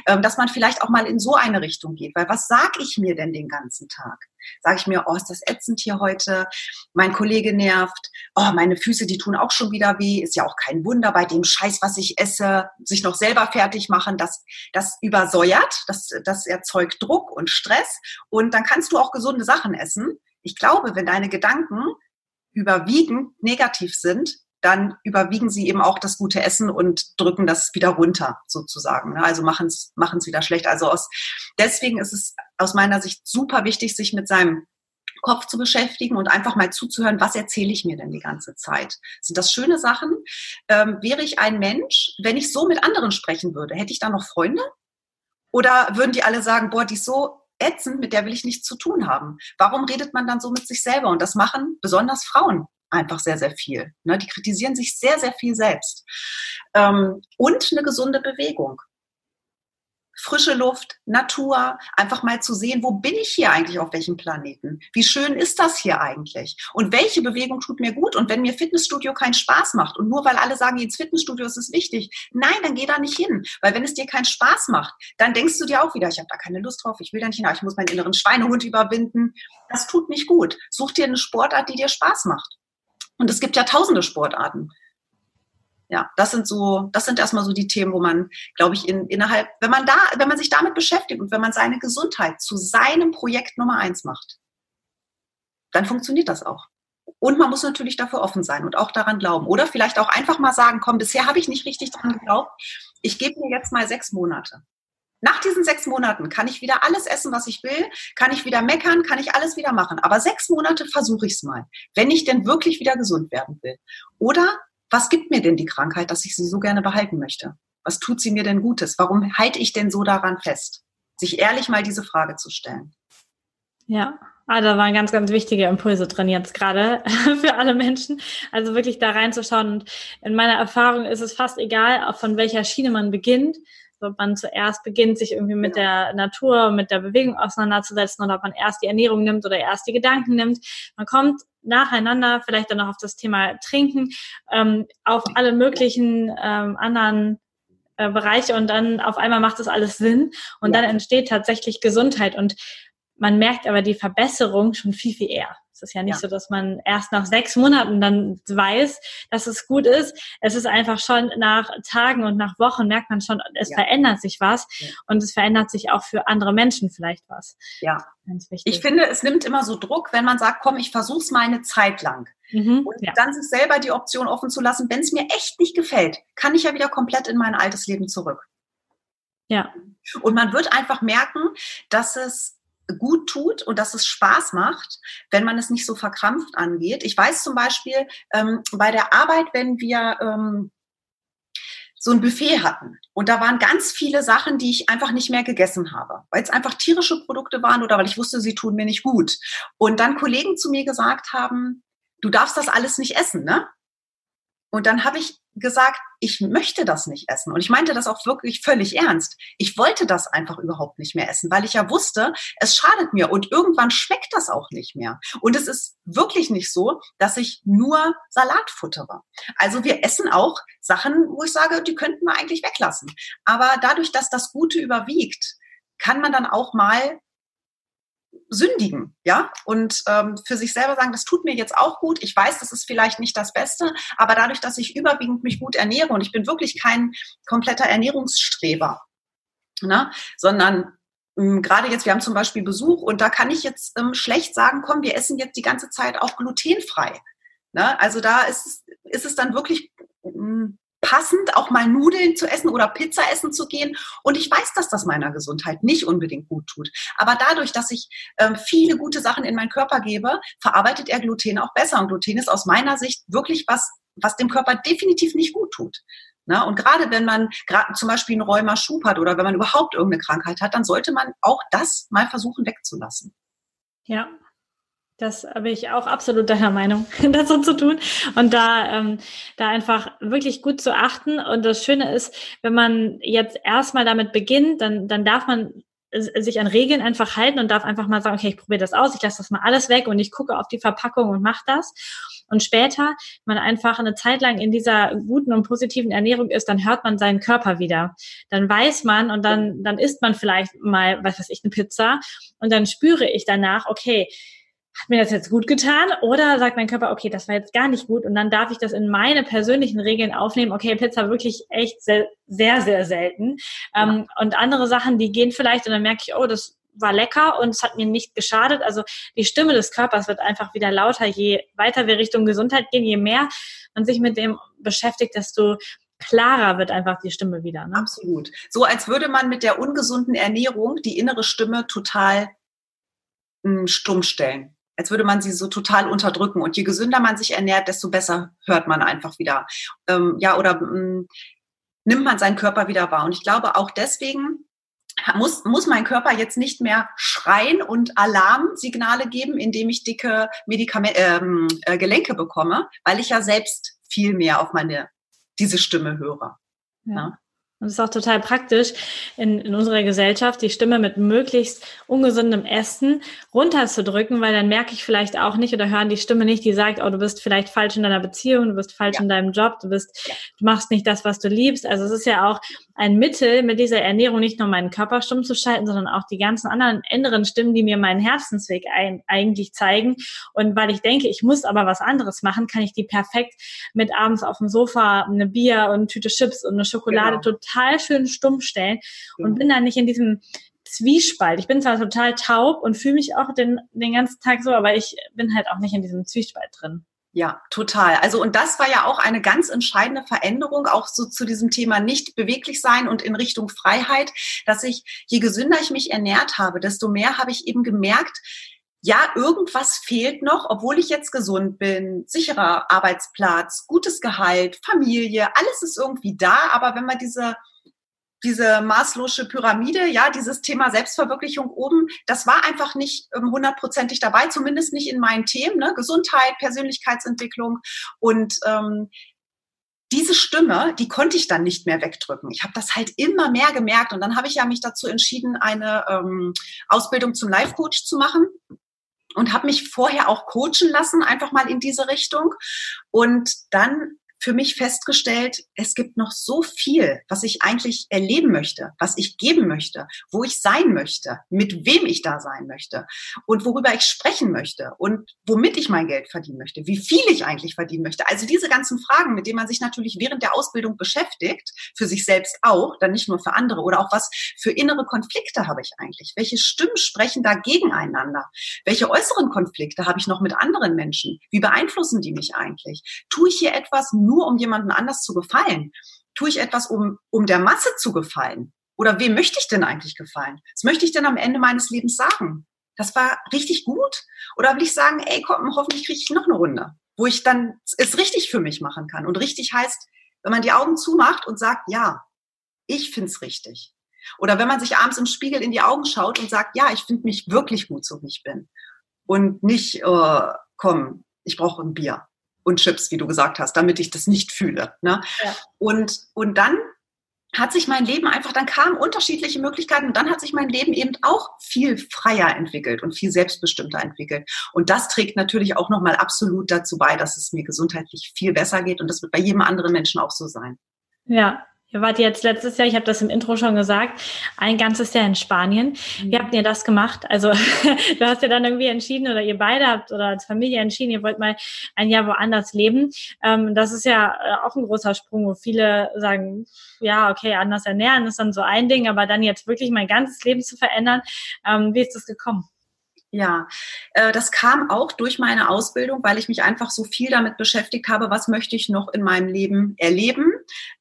Ähm, dass man vielleicht auch mal in so eine Richtung geht, weil was sage ich mir denn den ganzen Tag? Sage ich mir, oh, ist das ätzend hier heute? Mein Kollege nervt. Oh, meine Füße, die tun auch schon wieder weh. Ist ja auch kein Wunder bei dem Scheiß, was ich esse, sich noch selber fertig machen. Das, das übersäuert, das, das erzeugt Druck und Stress. Und dann kannst du auch gesunde Sachen essen. Ich glaube, wenn deine Gedanken überwiegend negativ sind, dann überwiegen sie eben auch das gute Essen und drücken das wieder runter, sozusagen. Ne? Also machen es machen es wieder schlecht. Also aus, deswegen ist es aus meiner Sicht super wichtig, sich mit seinem Kopf zu beschäftigen und einfach mal zuzuhören, was erzähle ich mir denn die ganze Zeit? Sind das schöne Sachen? Ähm, wäre ich ein Mensch, wenn ich so mit anderen sprechen würde, hätte ich da noch Freunde? Oder würden die alle sagen, boah, die ist so ätzend, mit der will ich nichts zu tun haben? Warum redet man dann so mit sich selber? Und das machen besonders Frauen einfach sehr, sehr viel. Ne? Die kritisieren sich sehr, sehr viel selbst. Ähm, und eine gesunde Bewegung. Frische Luft, Natur, einfach mal zu sehen, wo bin ich hier eigentlich auf welchem Planeten? Wie schön ist das hier eigentlich? Und welche Bewegung tut mir gut? Und wenn mir Fitnessstudio keinen Spaß macht und nur weil alle sagen, ins Fitnessstudio ist es wichtig, nein, dann geh da nicht hin. Weil wenn es dir keinen Spaß macht, dann denkst du dir auch wieder, ich habe da keine Lust drauf, ich will da nicht hin, ich muss meinen inneren Schweinehund überwinden. Das tut nicht gut. Such dir eine Sportart, die dir Spaß macht. Und es gibt ja tausende Sportarten ja, das sind so, das sind erstmal so die Themen, wo man, glaube ich, in, innerhalb, wenn man da, wenn man sich damit beschäftigt und wenn man seine Gesundheit zu seinem Projekt Nummer eins macht, dann funktioniert das auch. Und man muss natürlich dafür offen sein und auch daran glauben. Oder vielleicht auch einfach mal sagen, komm, bisher habe ich nicht richtig daran geglaubt. Ich gebe mir jetzt mal sechs Monate. Nach diesen sechs Monaten kann ich wieder alles essen, was ich will, kann ich wieder meckern, kann ich alles wieder machen. Aber sechs Monate versuche ich es mal, wenn ich denn wirklich wieder gesund werden will. Oder was gibt mir denn die Krankheit, dass ich sie so gerne behalten möchte? Was tut sie mir denn Gutes? Warum halte ich denn so daran fest? Sich ehrlich mal diese Frage zu stellen. Ja, ah, da waren ganz, ganz wichtige Impulse drin jetzt gerade für alle Menschen. Also wirklich da reinzuschauen. Und in meiner Erfahrung ist es fast egal, von welcher Schiene man beginnt ob man zuerst beginnt, sich irgendwie mit der Natur, mit der Bewegung auseinanderzusetzen oder ob man erst die Ernährung nimmt oder erst die Gedanken nimmt. Man kommt nacheinander, vielleicht dann noch auf das Thema Trinken, ähm, auf alle möglichen ähm, anderen äh, Bereiche und dann auf einmal macht das alles Sinn und ja. dann entsteht tatsächlich Gesundheit und man merkt aber die Verbesserung schon viel, viel eher. Es ist ja nicht ja. so, dass man erst nach sechs Monaten dann weiß, dass es gut ist. Es ist einfach schon nach Tagen und nach Wochen merkt man schon, es ja. verändert sich was ja. und es verändert sich auch für andere Menschen vielleicht was. Ja. Ganz wichtig. Ich finde, es nimmt immer so Druck, wenn man sagt, komm, ich versuch's mal eine Zeit lang. Mhm, und dann sich selber die Option offen zu lassen, wenn es mir echt nicht gefällt, kann ich ja wieder komplett in mein altes Leben zurück. Ja. Und man wird einfach merken, dass es gut tut und dass es Spaß macht, wenn man es nicht so verkrampft angeht. Ich weiß zum Beispiel ähm, bei der Arbeit, wenn wir ähm, so ein Buffet hatten und da waren ganz viele Sachen, die ich einfach nicht mehr gegessen habe, weil es einfach tierische Produkte waren oder weil ich wusste, sie tun mir nicht gut. Und dann Kollegen zu mir gesagt haben, du darfst das alles nicht essen, ne? Und dann habe ich gesagt, ich möchte das nicht essen. Und ich meinte das auch wirklich völlig ernst. Ich wollte das einfach überhaupt nicht mehr essen, weil ich ja wusste, es schadet mir und irgendwann schmeckt das auch nicht mehr. Und es ist wirklich nicht so, dass ich nur Salat futtere. Also wir essen auch Sachen, wo ich sage, die könnten wir eigentlich weglassen. Aber dadurch, dass das Gute überwiegt, kann man dann auch mal sündigen, ja, und ähm, für sich selber sagen, das tut mir jetzt auch gut. Ich weiß, das ist vielleicht nicht das Beste, aber dadurch, dass ich überwiegend mich gut ernähre und ich bin wirklich kein kompletter Ernährungsstreber, ne, sondern ähm, gerade jetzt, wir haben zum Beispiel Besuch und da kann ich jetzt ähm, schlecht sagen, komm, wir essen jetzt die ganze Zeit auch glutenfrei. Ne? Also da ist, ist es dann wirklich ähm, passend, auch mal Nudeln zu essen oder Pizza essen zu gehen. Und ich weiß, dass das meiner Gesundheit nicht unbedingt gut tut. Aber dadurch, dass ich äh, viele gute Sachen in meinen Körper gebe, verarbeitet er Gluten auch besser. Und Gluten ist aus meiner Sicht wirklich was, was dem Körper definitiv nicht gut tut. Na, und gerade wenn man gerade zum Beispiel einen Rheuma-Schub hat oder wenn man überhaupt irgendeine Krankheit hat, dann sollte man auch das mal versuchen wegzulassen. Ja, das bin ich auch absolut deiner Meinung, das so zu tun. Und da, ähm, da einfach wirklich gut zu achten. Und das Schöne ist, wenn man jetzt erstmal damit beginnt, dann, dann darf man sich an Regeln einfach halten und darf einfach mal sagen, okay, ich probiere das aus, ich lasse das mal alles weg und ich gucke auf die Verpackung und mache das. Und später, wenn man einfach eine Zeit lang in dieser guten und positiven Ernährung ist, dann hört man seinen Körper wieder. Dann weiß man und dann, dann isst man vielleicht mal, was weiß ich, eine Pizza und dann spüre ich danach, okay, hat mir das jetzt gut getan? Oder sagt mein Körper, okay, das war jetzt gar nicht gut und dann darf ich das in meine persönlichen Regeln aufnehmen. Okay, Pizza wirklich echt sehr, sehr, sehr selten. Ja. Ähm, und andere Sachen, die gehen vielleicht und dann merke ich, oh, das war lecker und es hat mir nicht geschadet. Also die Stimme des Körpers wird einfach wieder lauter, je weiter wir Richtung Gesundheit gehen, je mehr man sich mit dem beschäftigt, desto klarer wird einfach die Stimme wieder. Ne? Absolut. So als würde man mit der ungesunden Ernährung die innere Stimme total mh, hm, stumm stellen als würde man sie so total unterdrücken. Und je gesünder man sich ernährt, desto besser hört man einfach wieder. Ähm, ja, oder mh, mm, nimmt man seinen Körper wieder wahr. Und ich glaube auch deswegen muss, muss mein Körper jetzt nicht mehr schreien und Alarmsignale geben, indem ich dicke Medikamente, ähm, äh, Gelenke bekomme, weil ich ja selbst viel mehr auf meine, diese Stimme höre. Ja. Und es ist auch total praktisch in, in unserer Gesellschaft, die Stimme mit möglichst ungesundem Essen runterzudrücken, weil dann merke ich vielleicht auch nicht oder hören die Stimme nicht, die sagt, oh, du bist vielleicht falsch in deiner Beziehung, du bist falsch ja. in deinem Job, du bist, ja. du machst nicht das, was du liebst. Also es ist ja auch ein Mittel, mit dieser Ernährung nicht nur meinen Körper stumm zu schalten, sondern auch die ganzen anderen inneren Stimmen, die mir meinen Herzensweg ein, eigentlich zeigen. Und weil ich denke, ich muss aber was anderes machen, kann ich die perfekt mit abends auf dem Sofa eine Bier und eine Tüte Chips und eine Schokolade genau. total total schön stumm stellen und bin dann nicht in diesem Zwiespalt. Ich bin zwar total taub und fühle mich auch den, den ganzen Tag so, aber ich bin halt auch nicht in diesem Zwiespalt drin. Ja, total. Also und das war ja auch eine ganz entscheidende Veränderung, auch so zu diesem Thema nicht beweglich sein und in Richtung Freiheit, dass ich, je gesünder ich mich ernährt habe, desto mehr habe ich eben gemerkt, ja, irgendwas fehlt noch, obwohl ich jetzt gesund bin, sicherer Arbeitsplatz, gutes Gehalt, Familie, alles ist irgendwie da, aber wenn man diese diese maßlose Pyramide, ja, dieses Thema Selbstverwirklichung oben, das war einfach nicht ähm, hundertprozentig dabei, zumindest nicht in meinen Themen, ne? Gesundheit, Persönlichkeitsentwicklung. Und ähm, diese Stimme, die konnte ich dann nicht mehr wegdrücken. Ich habe das halt immer mehr gemerkt. Und dann habe ich ja mich dazu entschieden, eine ähm, Ausbildung zum Life Coach zu machen und habe mich vorher auch coachen lassen, einfach mal in diese Richtung. Und dann für mich festgestellt, es gibt noch so viel, was ich eigentlich erleben möchte, was ich geben möchte, wo ich sein möchte, mit wem ich da sein möchte und worüber ich sprechen möchte und womit ich mein Geld verdienen möchte, wie viel ich eigentlich verdienen möchte. Also diese ganzen Fragen, mit denen man sich natürlich während der Ausbildung beschäftigt, für sich selbst auch, dann nicht nur für andere oder auch was für innere Konflikte habe ich eigentlich? Welche Stimmen sprechen da gegeneinander? Welche äußeren Konflikte habe ich noch mit anderen Menschen? Wie beeinflussen die mich eigentlich? Tue ich hier etwas nur um jemanden anders zu gefallen? Tue ich etwas, um, um der Masse zu gefallen? Oder wem möchte ich denn eigentlich gefallen? Was möchte ich denn am Ende meines Lebens sagen? Das war richtig gut? Oder will ich sagen, ey, komm, hoffentlich kriege ich noch eine Runde, wo ich dann es richtig für mich machen kann? Und richtig heißt, wenn man die Augen zumacht und sagt, ja, ich finde es richtig. Oder wenn man sich abends im Spiegel in die Augen schaut und sagt, ja, ich finde mich wirklich gut, so wie ich bin. Und nicht, äh, komm, ich brauche ein Bier und Chips, wie du gesagt hast, damit ich das nicht fühle. Ne? Ja. Und, und dann hat sich mein Leben einfach, dann kamen unterschiedliche Möglichkeiten und dann hat sich mein Leben eben auch viel freier entwickelt und viel selbstbestimmter entwickelt. Und das trägt natürlich auch nochmal absolut dazu bei, dass es mir gesundheitlich viel besser geht und das wird bei jedem anderen Menschen auch so sein. Ja, Ihr wart jetzt letztes Jahr, ich habe das im Intro schon gesagt, ein ganzes Jahr in Spanien. Wie habt ihr das gemacht? Also du hast ja dann irgendwie entschieden oder ihr beide habt oder als Familie entschieden, ihr wollt mal ein Jahr woanders leben. Ähm, das ist ja äh, auch ein großer Sprung, wo viele sagen, ja, okay, anders ernähren ist dann so ein Ding, aber dann jetzt wirklich mein ganzes Leben zu verändern. Ähm, wie ist das gekommen? Ja, äh, das kam auch durch meine Ausbildung, weil ich mich einfach so viel damit beschäftigt habe, was möchte ich noch in meinem Leben erleben,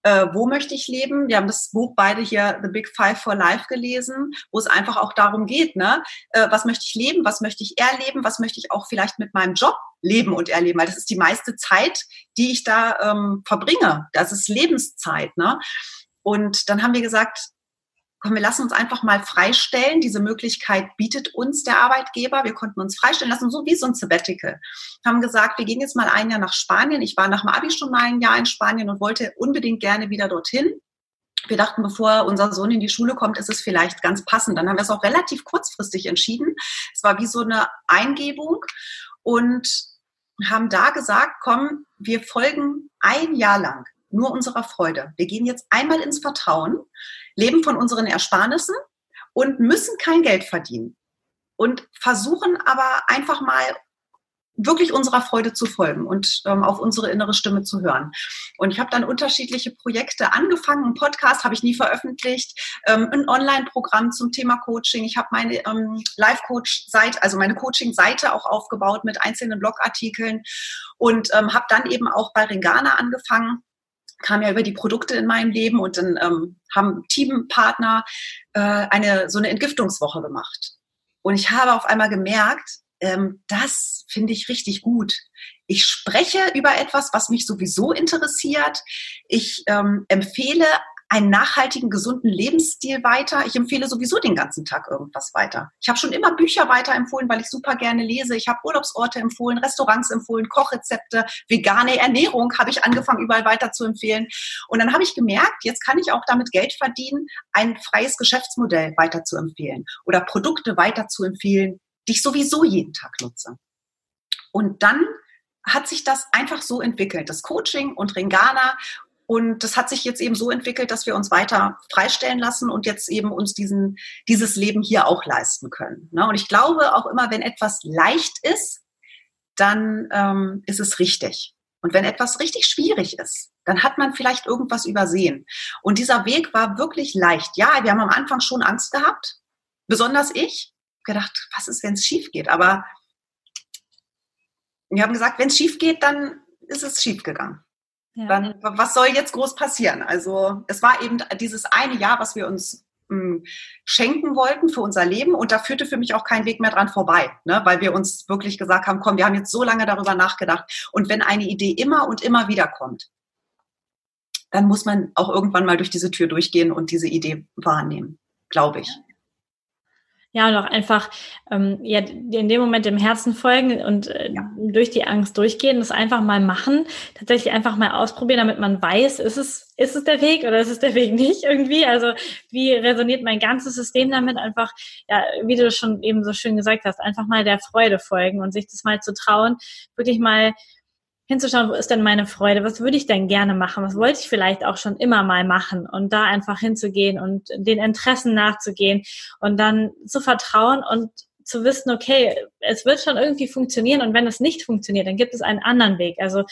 äh, wo möchte ich leben. Wir haben das Buch beide hier, The Big Five for Life, gelesen, wo es einfach auch darum geht, ne? Äh, was möchte ich leben, was möchte ich erleben, was möchte ich auch vielleicht mit meinem Job leben und erleben, weil das ist die meiste Zeit, die ich da ähm, verbringe. Das ist Lebenszeit. Ne? Und dann haben wir gesagt, komm, wir lassen uns einfach mal freistellen. Diese Möglichkeit bietet uns der Arbeitgeber. Wir konnten uns freistellen lassen, so wie so ein Sabbatical. Haben gesagt, wir gehen jetzt mal ein Jahr nach Spanien. Ich war nach dem Abi schon mal ein Jahr in Spanien und wollte unbedingt gerne wieder dorthin. Wir dachten, bevor unser Sohn in die Schule kommt, ist es vielleicht ganz passend. Dann haben wir es auch relativ kurzfristig entschieden. Es war wie so eine Eingebung und haben da gesagt, komm, wir folgen ein Jahr lang nur unserer Freude. Wir gehen jetzt einmal ins Vertrauen leben von unseren Ersparnissen und müssen kein Geld verdienen und versuchen aber einfach mal wirklich unserer Freude zu folgen und ähm, auf unsere innere Stimme zu hören. Und ich habe dann unterschiedliche Projekte angefangen. Ein Podcast habe ich nie veröffentlicht, ähm, ein Online-Programm zum Thema Coaching. Ich habe meine ähm, Live-Coach-Seite, also meine Coaching-Seite auch aufgebaut mit einzelnen Blogartikeln und ähm, habe dann eben auch bei Ringana angefangen kam ja über die Produkte in meinem Leben und dann ähm, haben Teampartner äh, eine so eine Entgiftungswoche gemacht. Und ich habe auf einmal gemerkt, ähm, das finde ich richtig gut. Ich spreche über etwas, was mich sowieso interessiert. Ich ähm, empfehle einen nachhaltigen, gesunden Lebensstil weiter. Ich empfehle sowieso den ganzen Tag irgendwas weiter. Ich habe schon immer Bücher weiterempfohlen, weil ich super gerne lese. Ich habe Urlaubsorte empfohlen, Restaurants empfohlen, Kochrezepte, vegane Ernährung habe ich angefangen, überall weiter zu empfehlen. Und dann habe ich gemerkt, jetzt kann ich auch damit Geld verdienen, ein freies Geschäftsmodell weiter zu empfehlen oder Produkte weiter zu empfehlen, die ich sowieso jeden Tag nutze. Und dann hat sich das einfach so entwickelt, das Coaching und Ringana. Und das hat sich jetzt eben so entwickelt, dass wir uns weiter freistellen lassen und jetzt eben uns diesen, dieses Leben hier auch leisten können. Ne? Und ich glaube auch immer, wenn etwas leicht ist, dann ähm, ist es richtig. Und wenn etwas richtig schwierig ist, dann hat man vielleicht irgendwas übersehen. Und dieser Weg war wirklich leicht. Ja, wir haben am Anfang schon Angst gehabt, besonders ich, gedacht, was ist, wenn es schief geht? Aber wir haben gesagt, wenn es schief geht, dann ist es schief gegangen. Ja. Dann, was soll jetzt groß passieren? Also es war eben dieses eine Jahr, was wir uns mh, hm, schenken wollten für unser Leben und da führte für mich auch kein Weg mehr dran vorbei, ne? weil wir uns wirklich gesagt haben, komm, wir haben jetzt so lange darüber nachgedacht und wenn eine Idee immer und immer wieder kommt, dann muss man auch irgendwann mal durch diese Tür durchgehen und diese Idee wahrnehmen, glaube ich. Ja, und auch einfach ähm, ja, in dem Moment dem Herzen folgen und äh, ja. durch die Angst durchgehen, das einfach mal machen, tatsächlich einfach mal ausprobieren, damit man weiß, ist es, ist es der Weg oder ist es der Weg nicht irgendwie? Also wie resoniert mein ganzes System damit? Einfach, ja, wie du schon eben so schön gesagt hast, einfach mal der Freude folgen und sich das mal zu trauen, wirklich mal hinzuschauen, wo ist denn meine Freude? Was würde ich denn gerne machen? Was wollte ich vielleicht auch schon immer mal machen? Und da einfach hinzugehen und den Interessen nachzugehen und dann zu vertrauen und zu wissen, okay, es wird schon irgendwie funktionieren und wenn es nicht funktioniert, dann gibt es einen anderen Weg. Also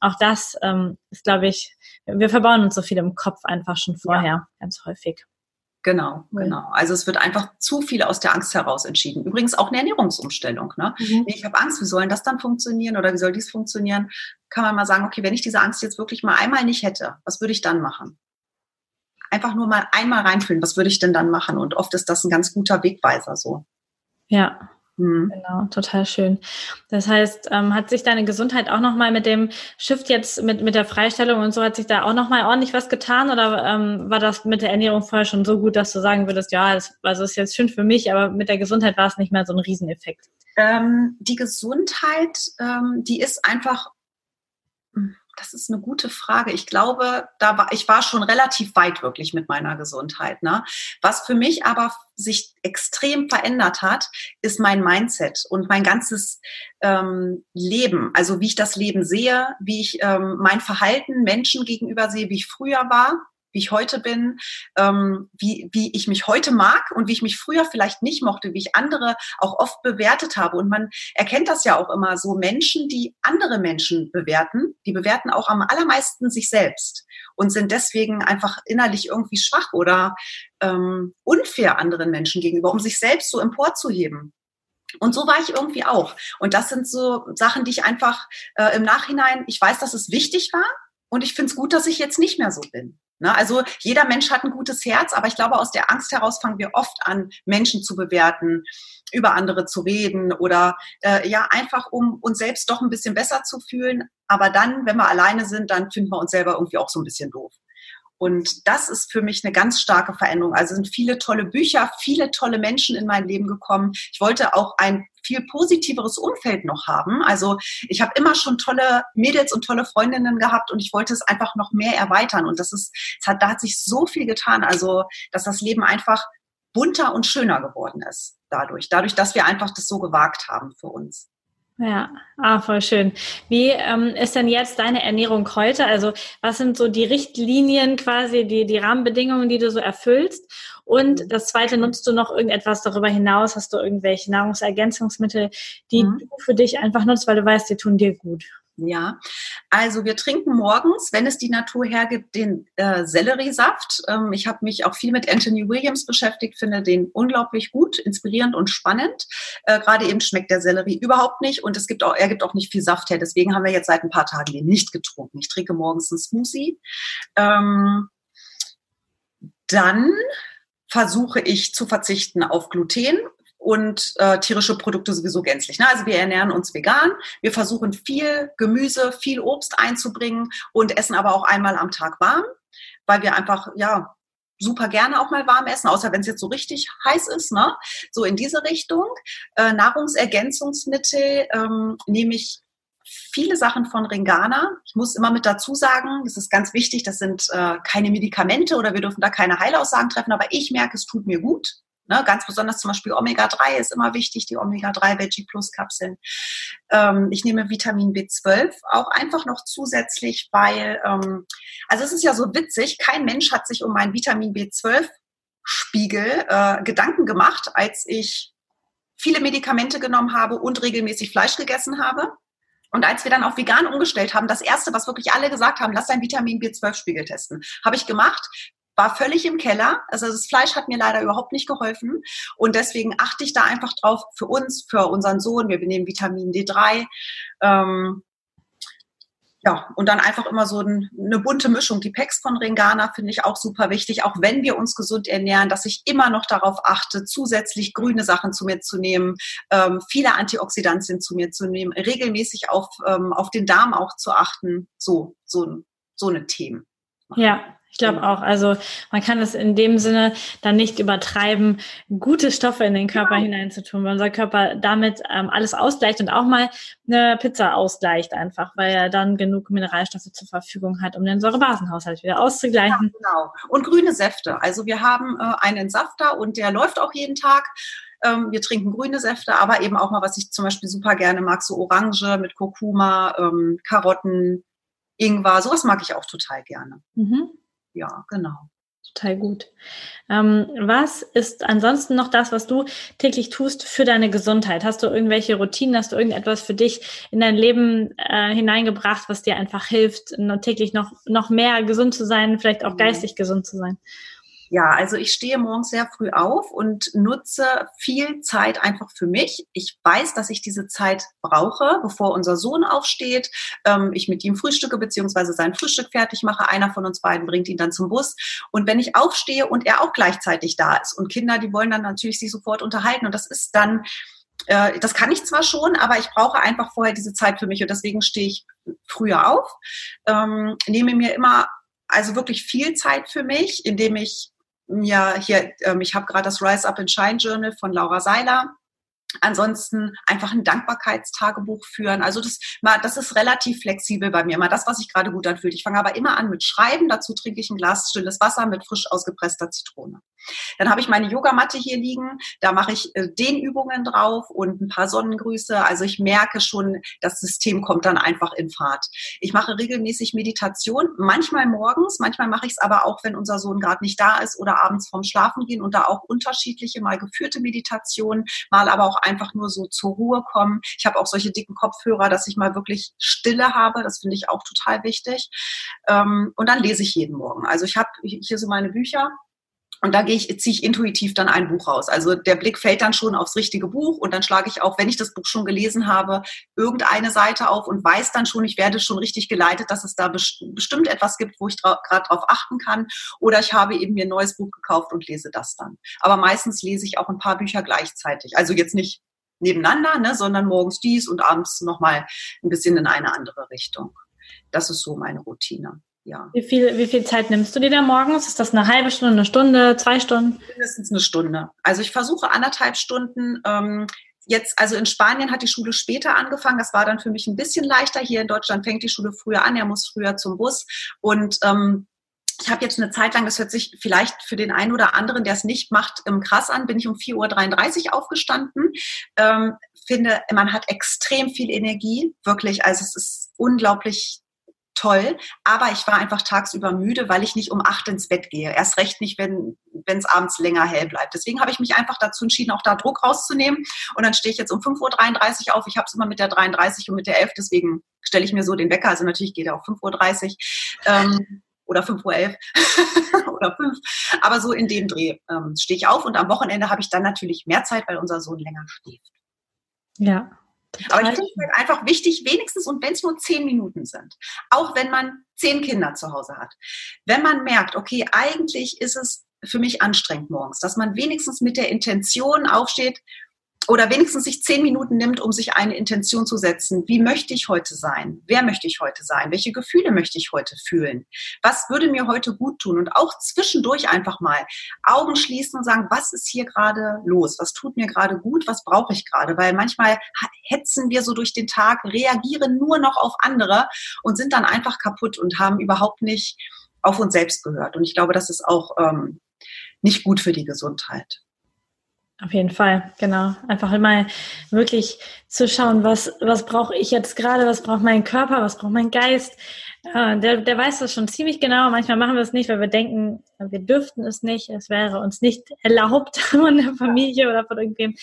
auch das ähm, ist, glaube ich, wir verbauen uns so viel im Kopf einfach schon vorher, ja. ganz häufig. Genau, genau. Also es wird einfach zu viel aus der Angst heraus entschieden. Übrigens auch eine Ernährungsumstellung. Ne? Mhm. Ich habe Angst, wie soll das dann funktionieren oder wie soll dies funktionieren? Kann man mal sagen, okay, wenn ich diese Angst jetzt wirklich mal einmal nicht hätte, was würde ich dann machen? Einfach nur mal einmal reinfühlen, was würde ich denn dann machen? Und oft ist das ein ganz guter Wegweiser so. Ja, Mhm. Genau, total schön. Das heißt, ähm, hat sich deine Gesundheit auch nochmal mit dem Shift jetzt, mit, mit der Freistellung und so, hat sich da auch nochmal ordentlich was getan oder ähm, war das mit der Ernährung vorher schon so gut, dass du sagen würdest, ja, das, also ist jetzt schön für mich, aber mit der Gesundheit war es nicht mehr so ein Rieseneffekt? Ähm, die Gesundheit, ähm, die ist einfach das ist eine gute Frage. Ich glaube, da war, ich war schon relativ weit wirklich mit meiner Gesundheit. Ne? Was für mich aber sich extrem verändert hat, ist mein Mindset und mein ganzes ähm, Leben. Also wie ich das Leben sehe, wie ich ähm, mein Verhalten Menschen gegenüber sehe, wie ich früher war wie ich heute bin, ähm, wie, wie ich mich heute mag und wie ich mich früher vielleicht nicht mochte, wie ich andere auch oft bewertet habe. Und man erkennt das ja auch immer so Menschen, die andere Menschen bewerten, die bewerten auch am allermeisten sich selbst und sind deswegen einfach innerlich irgendwie schwach oder ähm, unfair anderen Menschen gegenüber, um sich selbst so emporzuheben. Und so war ich irgendwie auch. Und das sind so Sachen, die ich einfach äh, im Nachhinein, ich weiß, dass es wichtig war und ich finde es gut, dass ich jetzt nicht mehr so bin. Ne? Also jeder Mensch hat ein gutes Herz, aber ich glaube, aus der Angst heraus fangen wir oft an, Menschen zu bewerten, über andere zu reden oder äh, ja, einfach um uns selbst doch ein bisschen besser zu fühlen. Aber dann, wenn wir alleine sind, dann finden wir uns selber irgendwie auch so ein bisschen doof. Und das ist für mich eine ganz starke Veränderung. Also sind viele tolle Bücher, viele tolle Menschen in mein Leben gekommen. Ich wollte auch ein viel positiveres Umfeld noch haben. Also ich habe immer schon tolle Mädels und tolle Freundinnen gehabt und ich wollte es einfach noch mehr erweitern. Und das ist, es hat, da hat sich so viel getan. Also, dass das Leben einfach bunter und schöner geworden ist dadurch. Dadurch, dass wir einfach das so gewagt haben für uns. Ja, ah, voll schön. Wie ähm, ist denn jetzt deine Ernährung heute? Also was sind so die Richtlinien quasi, die, die Rahmenbedingungen, die du so erfüllst? Und mhm. das Zweite, nutzt du noch irgendetwas darüber hinaus? Hast du irgendwelche Nahrungsergänzungsmittel, die mhm. du für dich einfach nutzt, weil du weißt, die tun dir gut? Ja, also wir trinken morgens, wenn es die Natur hergibt, den äh, Selleriesaft. Ähm, ich habe mich auch viel mit Anthony Williams beschäftigt, finde den unglaublich gut, inspirierend und spannend. Äh, Gerade eben schmeckt der Sellerie überhaupt nicht und es gibt auch, er gibt auch nicht viel Saft her. Deswegen haben wir jetzt seit ein paar Tagen den nicht getrunken. Ich trinke morgens einen Smoothie. Ähm, dann versuche ich zu verzichten auf Gluten und äh, tierische Produkte sowieso gänzlich. Ne? Also wir ernähren uns vegan, wir versuchen viel Gemüse, viel Obst einzubringen und essen aber auch einmal am Tag warm. weil wir einfach, ja, super gerne auch mal warm essen, außer wenn es jetzt so richtig heiß ist, ne? So in diese Richtung. Äh, Nahrungsergänzungsmittel ähm, nehme ich viele Sachen von Ringana. Ich muss immer mit dazu sagen, das ist ganz wichtig, das sind äh, keine Medikamente oder wir dürfen da keine Heilaussagen treffen, aber ich merke, es tut mir gut. Ne, ganz besonders zum Beispiel Omega-3 ist immer wichtig, die Omega-3 Veggie Plus Kapseln. Ähm, ich nehme Vitamin B12 auch einfach noch zusätzlich, weil, ähm, also es ist ja so witzig, kein Mensch hat sich um meinen Vitamin B12 Spiegel äh, Gedanken gemacht, als ich viele Medikamente genommen habe und regelmäßig Fleisch gegessen habe. Und als wir dann auf vegan umgestellt haben, das erste, was wirklich alle gesagt haben, lass dein Vitamin B12-Spiegel testen, habe ich gemacht, war völlig im Keller. Also das Fleisch hat mir leider überhaupt nicht geholfen. Und deswegen achte ich da einfach drauf für uns, für unseren Sohn. Wir nehmen Vitamin D3. Ähm, ja, und dann einfach immer so ein, eine bunte Mischung. Die Packs von Ringana finde ich auch super wichtig, auch wenn wir uns gesund ernähren, dass ich immer noch darauf achte, zusätzlich grüne Sachen zu mir zu nehmen, ähm, viele Antioxidantien zu mir zu nehmen, regelmäßig auf, ähm, auf den Darm auch zu achten. So, so, so eine Themen. Ja, ich glaube auch. Also man kann es in dem Sinne dann nicht übertreiben, gute Stoffe in den Körper ja. hineinzutun, weil unser Körper damit ähm, alles ausgleicht und auch mal eine Pizza ausgleicht einfach, weil er dann genug Mineralstoffe zur Verfügung hat, um den Säurebasenhaushalt wieder auszugleichen. Ja, genau. Und grüne Säfte. Also wir haben äh, einen Safter und der läuft auch jeden Tag. Ähm, wir trinken grüne Säfte, aber eben auch mal, was ich zum Beispiel super gerne mag, so Orange mit Kurkuma, ähm, Karotten, Ingwer, sowas mag ich auch total gerne. Mhm ja, genau. Total gut. Ähm, was ist ansonsten noch das, was du täglich tust für deine Gesundheit? Hast du irgendwelche Routinen? Hast du irgendetwas für dich in dein Leben äh, hineingebracht, was dir einfach hilft, täglich noch, noch mehr gesund zu sein, vielleicht auch mhm. geistig gesund zu sein? Ja, also ich stehe morgens sehr früh auf und nutze viel Zeit einfach für mich. Ich weiß, dass ich diese Zeit brauche, bevor unser Sohn aufsteht. Ähm, ich mit ihm frühstücke beziehungsweise sein Frühstück fertig mache. Einer von uns beiden bringt ihn dann zum Bus. Und wenn ich aufstehe und er auch gleichzeitig da ist und Kinder, die wollen dann natürlich sich sofort unterhalten und das ist dann äh, das kann ich zwar schon, aber ich brauche einfach vorher diese Zeit für mich und deswegen stehe ich früher auf, ähm, nehme mir immer also wirklich viel Zeit für mich, indem ich ja, hier, ähm, ich habe gerade das Rise Up and Shine Journal von Laura Seiler. Ansonsten einfach ein Dankbarkeitstagebuch führen. Also das, mal, das ist relativ flexibel bei mir. Mal das, was sich gerade gut anfühlt. Ich fange aber immer an mit Schreiben. Dazu trinke ich ein Glas stilles Wasser mit frisch ausgepresster Zitrone. Dann habe ich meine Yogamatte hier liegen. Da mache ich äh, Dehnübungen drauf und ein paar Sonnengrüße. Also ich merke schon, das System kommt dann einfach in Fahrt. Ich mache regelmäßig Meditation. Manchmal morgens, manchmal mache ich es aber auch, wenn unser Sohn gerade nicht da ist oder abends vorm Schlafen gehen und da auch unterschiedliche, mal geführte Meditationen, mal aber auch einfach nur so zur Ruhe kommen. Ich habe auch solche dicken Kopfhörer, dass ich mal wirklich Stille habe. Das finde ich auch total wichtig. Ähm, und dann lese ich jeden Morgen. Also ich habe hier so meine Bücher und da gehe ich, ziehe ich intuitiv dann ein Buch raus. Also der Blick fällt dann schon aufs richtige Buch und dann schlage ich auch, wenn ich das Buch schon gelesen habe, irgendeine Seite auf und weiß dann schon, ich werde schon richtig geleitet, dass es da bestimmt etwas gibt, wo ich gerade drauf achten kann. Oder ich habe eben mir ein neues Buch gekauft und lese das dann. Aber meistens lese ich auch ein paar Bücher gleichzeitig. Also jetzt nicht nebeneinander, ne, sondern morgens dies und abends nochmal ein bisschen in eine andere Richtung. Das ist so meine Routine ja. Wie viel, wie viel Zeit nimmst du dir da morgens? Ist das eine halbe Stunde, eine Stunde, zwei Stunden? Mindestens eine Stunde. Also ich versuche anderthalb Stunden. Ähm, jetzt, also in Spanien hat die Schule später angefangen. Das war dann für mich ein bisschen leichter. Hier in Deutschland fängt die Schule früher an. Er muss früher zum Bus. Und ähm, ich habe jetzt eine Zeit lang, das hört sich vielleicht für den einen oder anderen, der es nicht macht, ähm, krass an, bin ich um 4.33 Uhr aufgestanden. Ähm, finde, man hat extrem viel Energie, wirklich. Also es ist unglaublich toll, aber ich war einfach tagsüber müde, weil ich nicht um acht ins Bett gehe. Erst recht nicht, wenn es abends länger hell bleibt. Deswegen habe ich mich einfach dazu entschieden, auch da Druck rauszunehmen. Und dann stehe ich jetzt um 5.33 Uhr auf. Ich habe es immer mit der 33 und mit der 11, deswegen stelle ich mir so den Wecker. Also natürlich geht er auf 5.30 Uhr. Ähm, oder 5.11 Uhr oder 5. Aber so in dem Dreh ähm, stehe ich auf und am Wochenende habe ich dann natürlich mehr Zeit, weil unser Sohn länger schläft. Ja, aber ich finde es halt einfach wichtig, wenigstens, und wenn es nur zehn Minuten sind, auch wenn man zehn Kinder zu Hause hat, wenn man merkt, okay, eigentlich ist es für mich anstrengend morgens, dass man wenigstens mit der Intention aufsteht, oder wenigstens sich zehn Minuten nimmt, um sich eine Intention zu setzen. Wie möchte ich heute sein? Wer möchte ich heute sein? Welche Gefühle möchte ich heute fühlen? Was würde mir heute gut tun? Und auch zwischendurch einfach mal Augen schließen und sagen, was ist hier gerade los? Was tut mir gerade gut? Was brauche ich gerade? Weil manchmal hetzen wir so durch den Tag, reagieren nur noch auf andere und sind dann einfach kaputt und haben überhaupt nicht auf uns selbst gehört. Und ich glaube, das ist auch ähm, nicht gut für die Gesundheit. Auf jeden Fall, genau. Einfach mal wirklich zu schauen, was, was brauche ich jetzt gerade, was braucht mein Körper, was braucht mein Geist. Ja, der, der weiß das schon ziemlich genau. Manchmal machen wir es nicht, weil wir denken, wir dürften es nicht, es wäre uns nicht erlaubt von der Familie oder von irgendwem.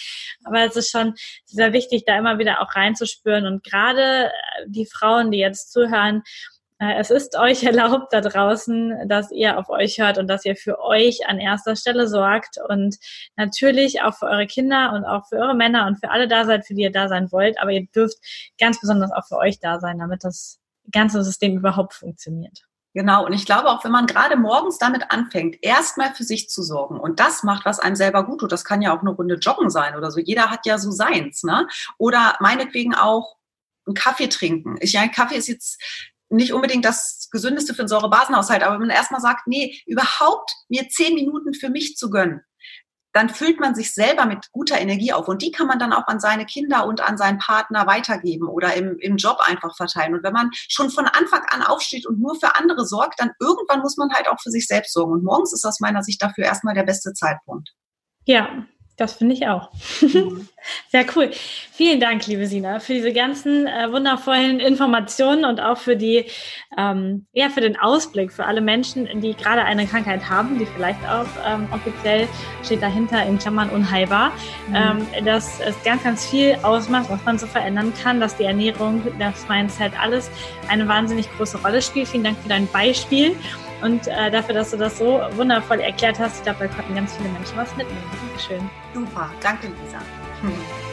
Aber es ist schon sehr wichtig, da immer wieder auch reinzuspüren. Und gerade die Frauen, die jetzt zuhören äh, es ist euch erlaubt da draußen, dass ihr auf euch hört und dass ihr für euch an erster Stelle sorgt und natürlich auch für eure Kinder und auch für eure Männer und für alle da seid, für die ihr da sein wollt. Aber ihr dürft ganz besonders auch für euch da sein, damit das ganze System überhaupt funktioniert. Genau, und ich glaube auch, wenn man gerade morgens damit anfängt, erstmal für sich zu sorgen und das macht, was einem selber gut tut, das kann ja auch eine Runde Joggen sein oder so. Jeder hat ja so seins, ne? Oder meinetwegen auch einen Kaffee trinken. Ich, ein Kaffee ist jetzt nicht unbedingt das Gesündeste für einen Säurebasenhaushalt, aber wenn man erstmal sagt, nee, überhaupt mir zehn Minuten für mich zu gönnen, dann füllt man sich selber mit guter Energie auf und die kann man dann auch an seine Kinder und an seinen Partner weitergeben oder im, im Job einfach verteilen. Und wenn man schon von Anfang an aufsteht und nur für andere sorgt, dann irgendwann muss man halt auch für sich selbst sorgen. Und morgens ist aus meiner Sicht dafür erstmal der beste Zeitpunkt. Ja, das finde ich auch. Mhm. Sehr cool. Vielen Dank, liebe Sina, für diese ganzen äh, wundervollen Informationen und auch für die, ähm, ja, für den Ausblick für alle Menschen, die gerade eine Krankheit haben, die vielleicht auch ähm, offiziell steht dahinter in Klammern unheilbar, mhm. ähm, dass es ganz, ganz viel ausmacht, was man so verändern kann, dass die Ernährung, das Mindset, alles eine wahnsinnig große Rolle spielt. Vielen Dank für dein Beispiel und äh, dafür, dass du das so wundervoll erklärt hast. Ich glaube, da konnten ganz viele Menschen was mitnehmen. Dankeschön. Super, danke Lisa.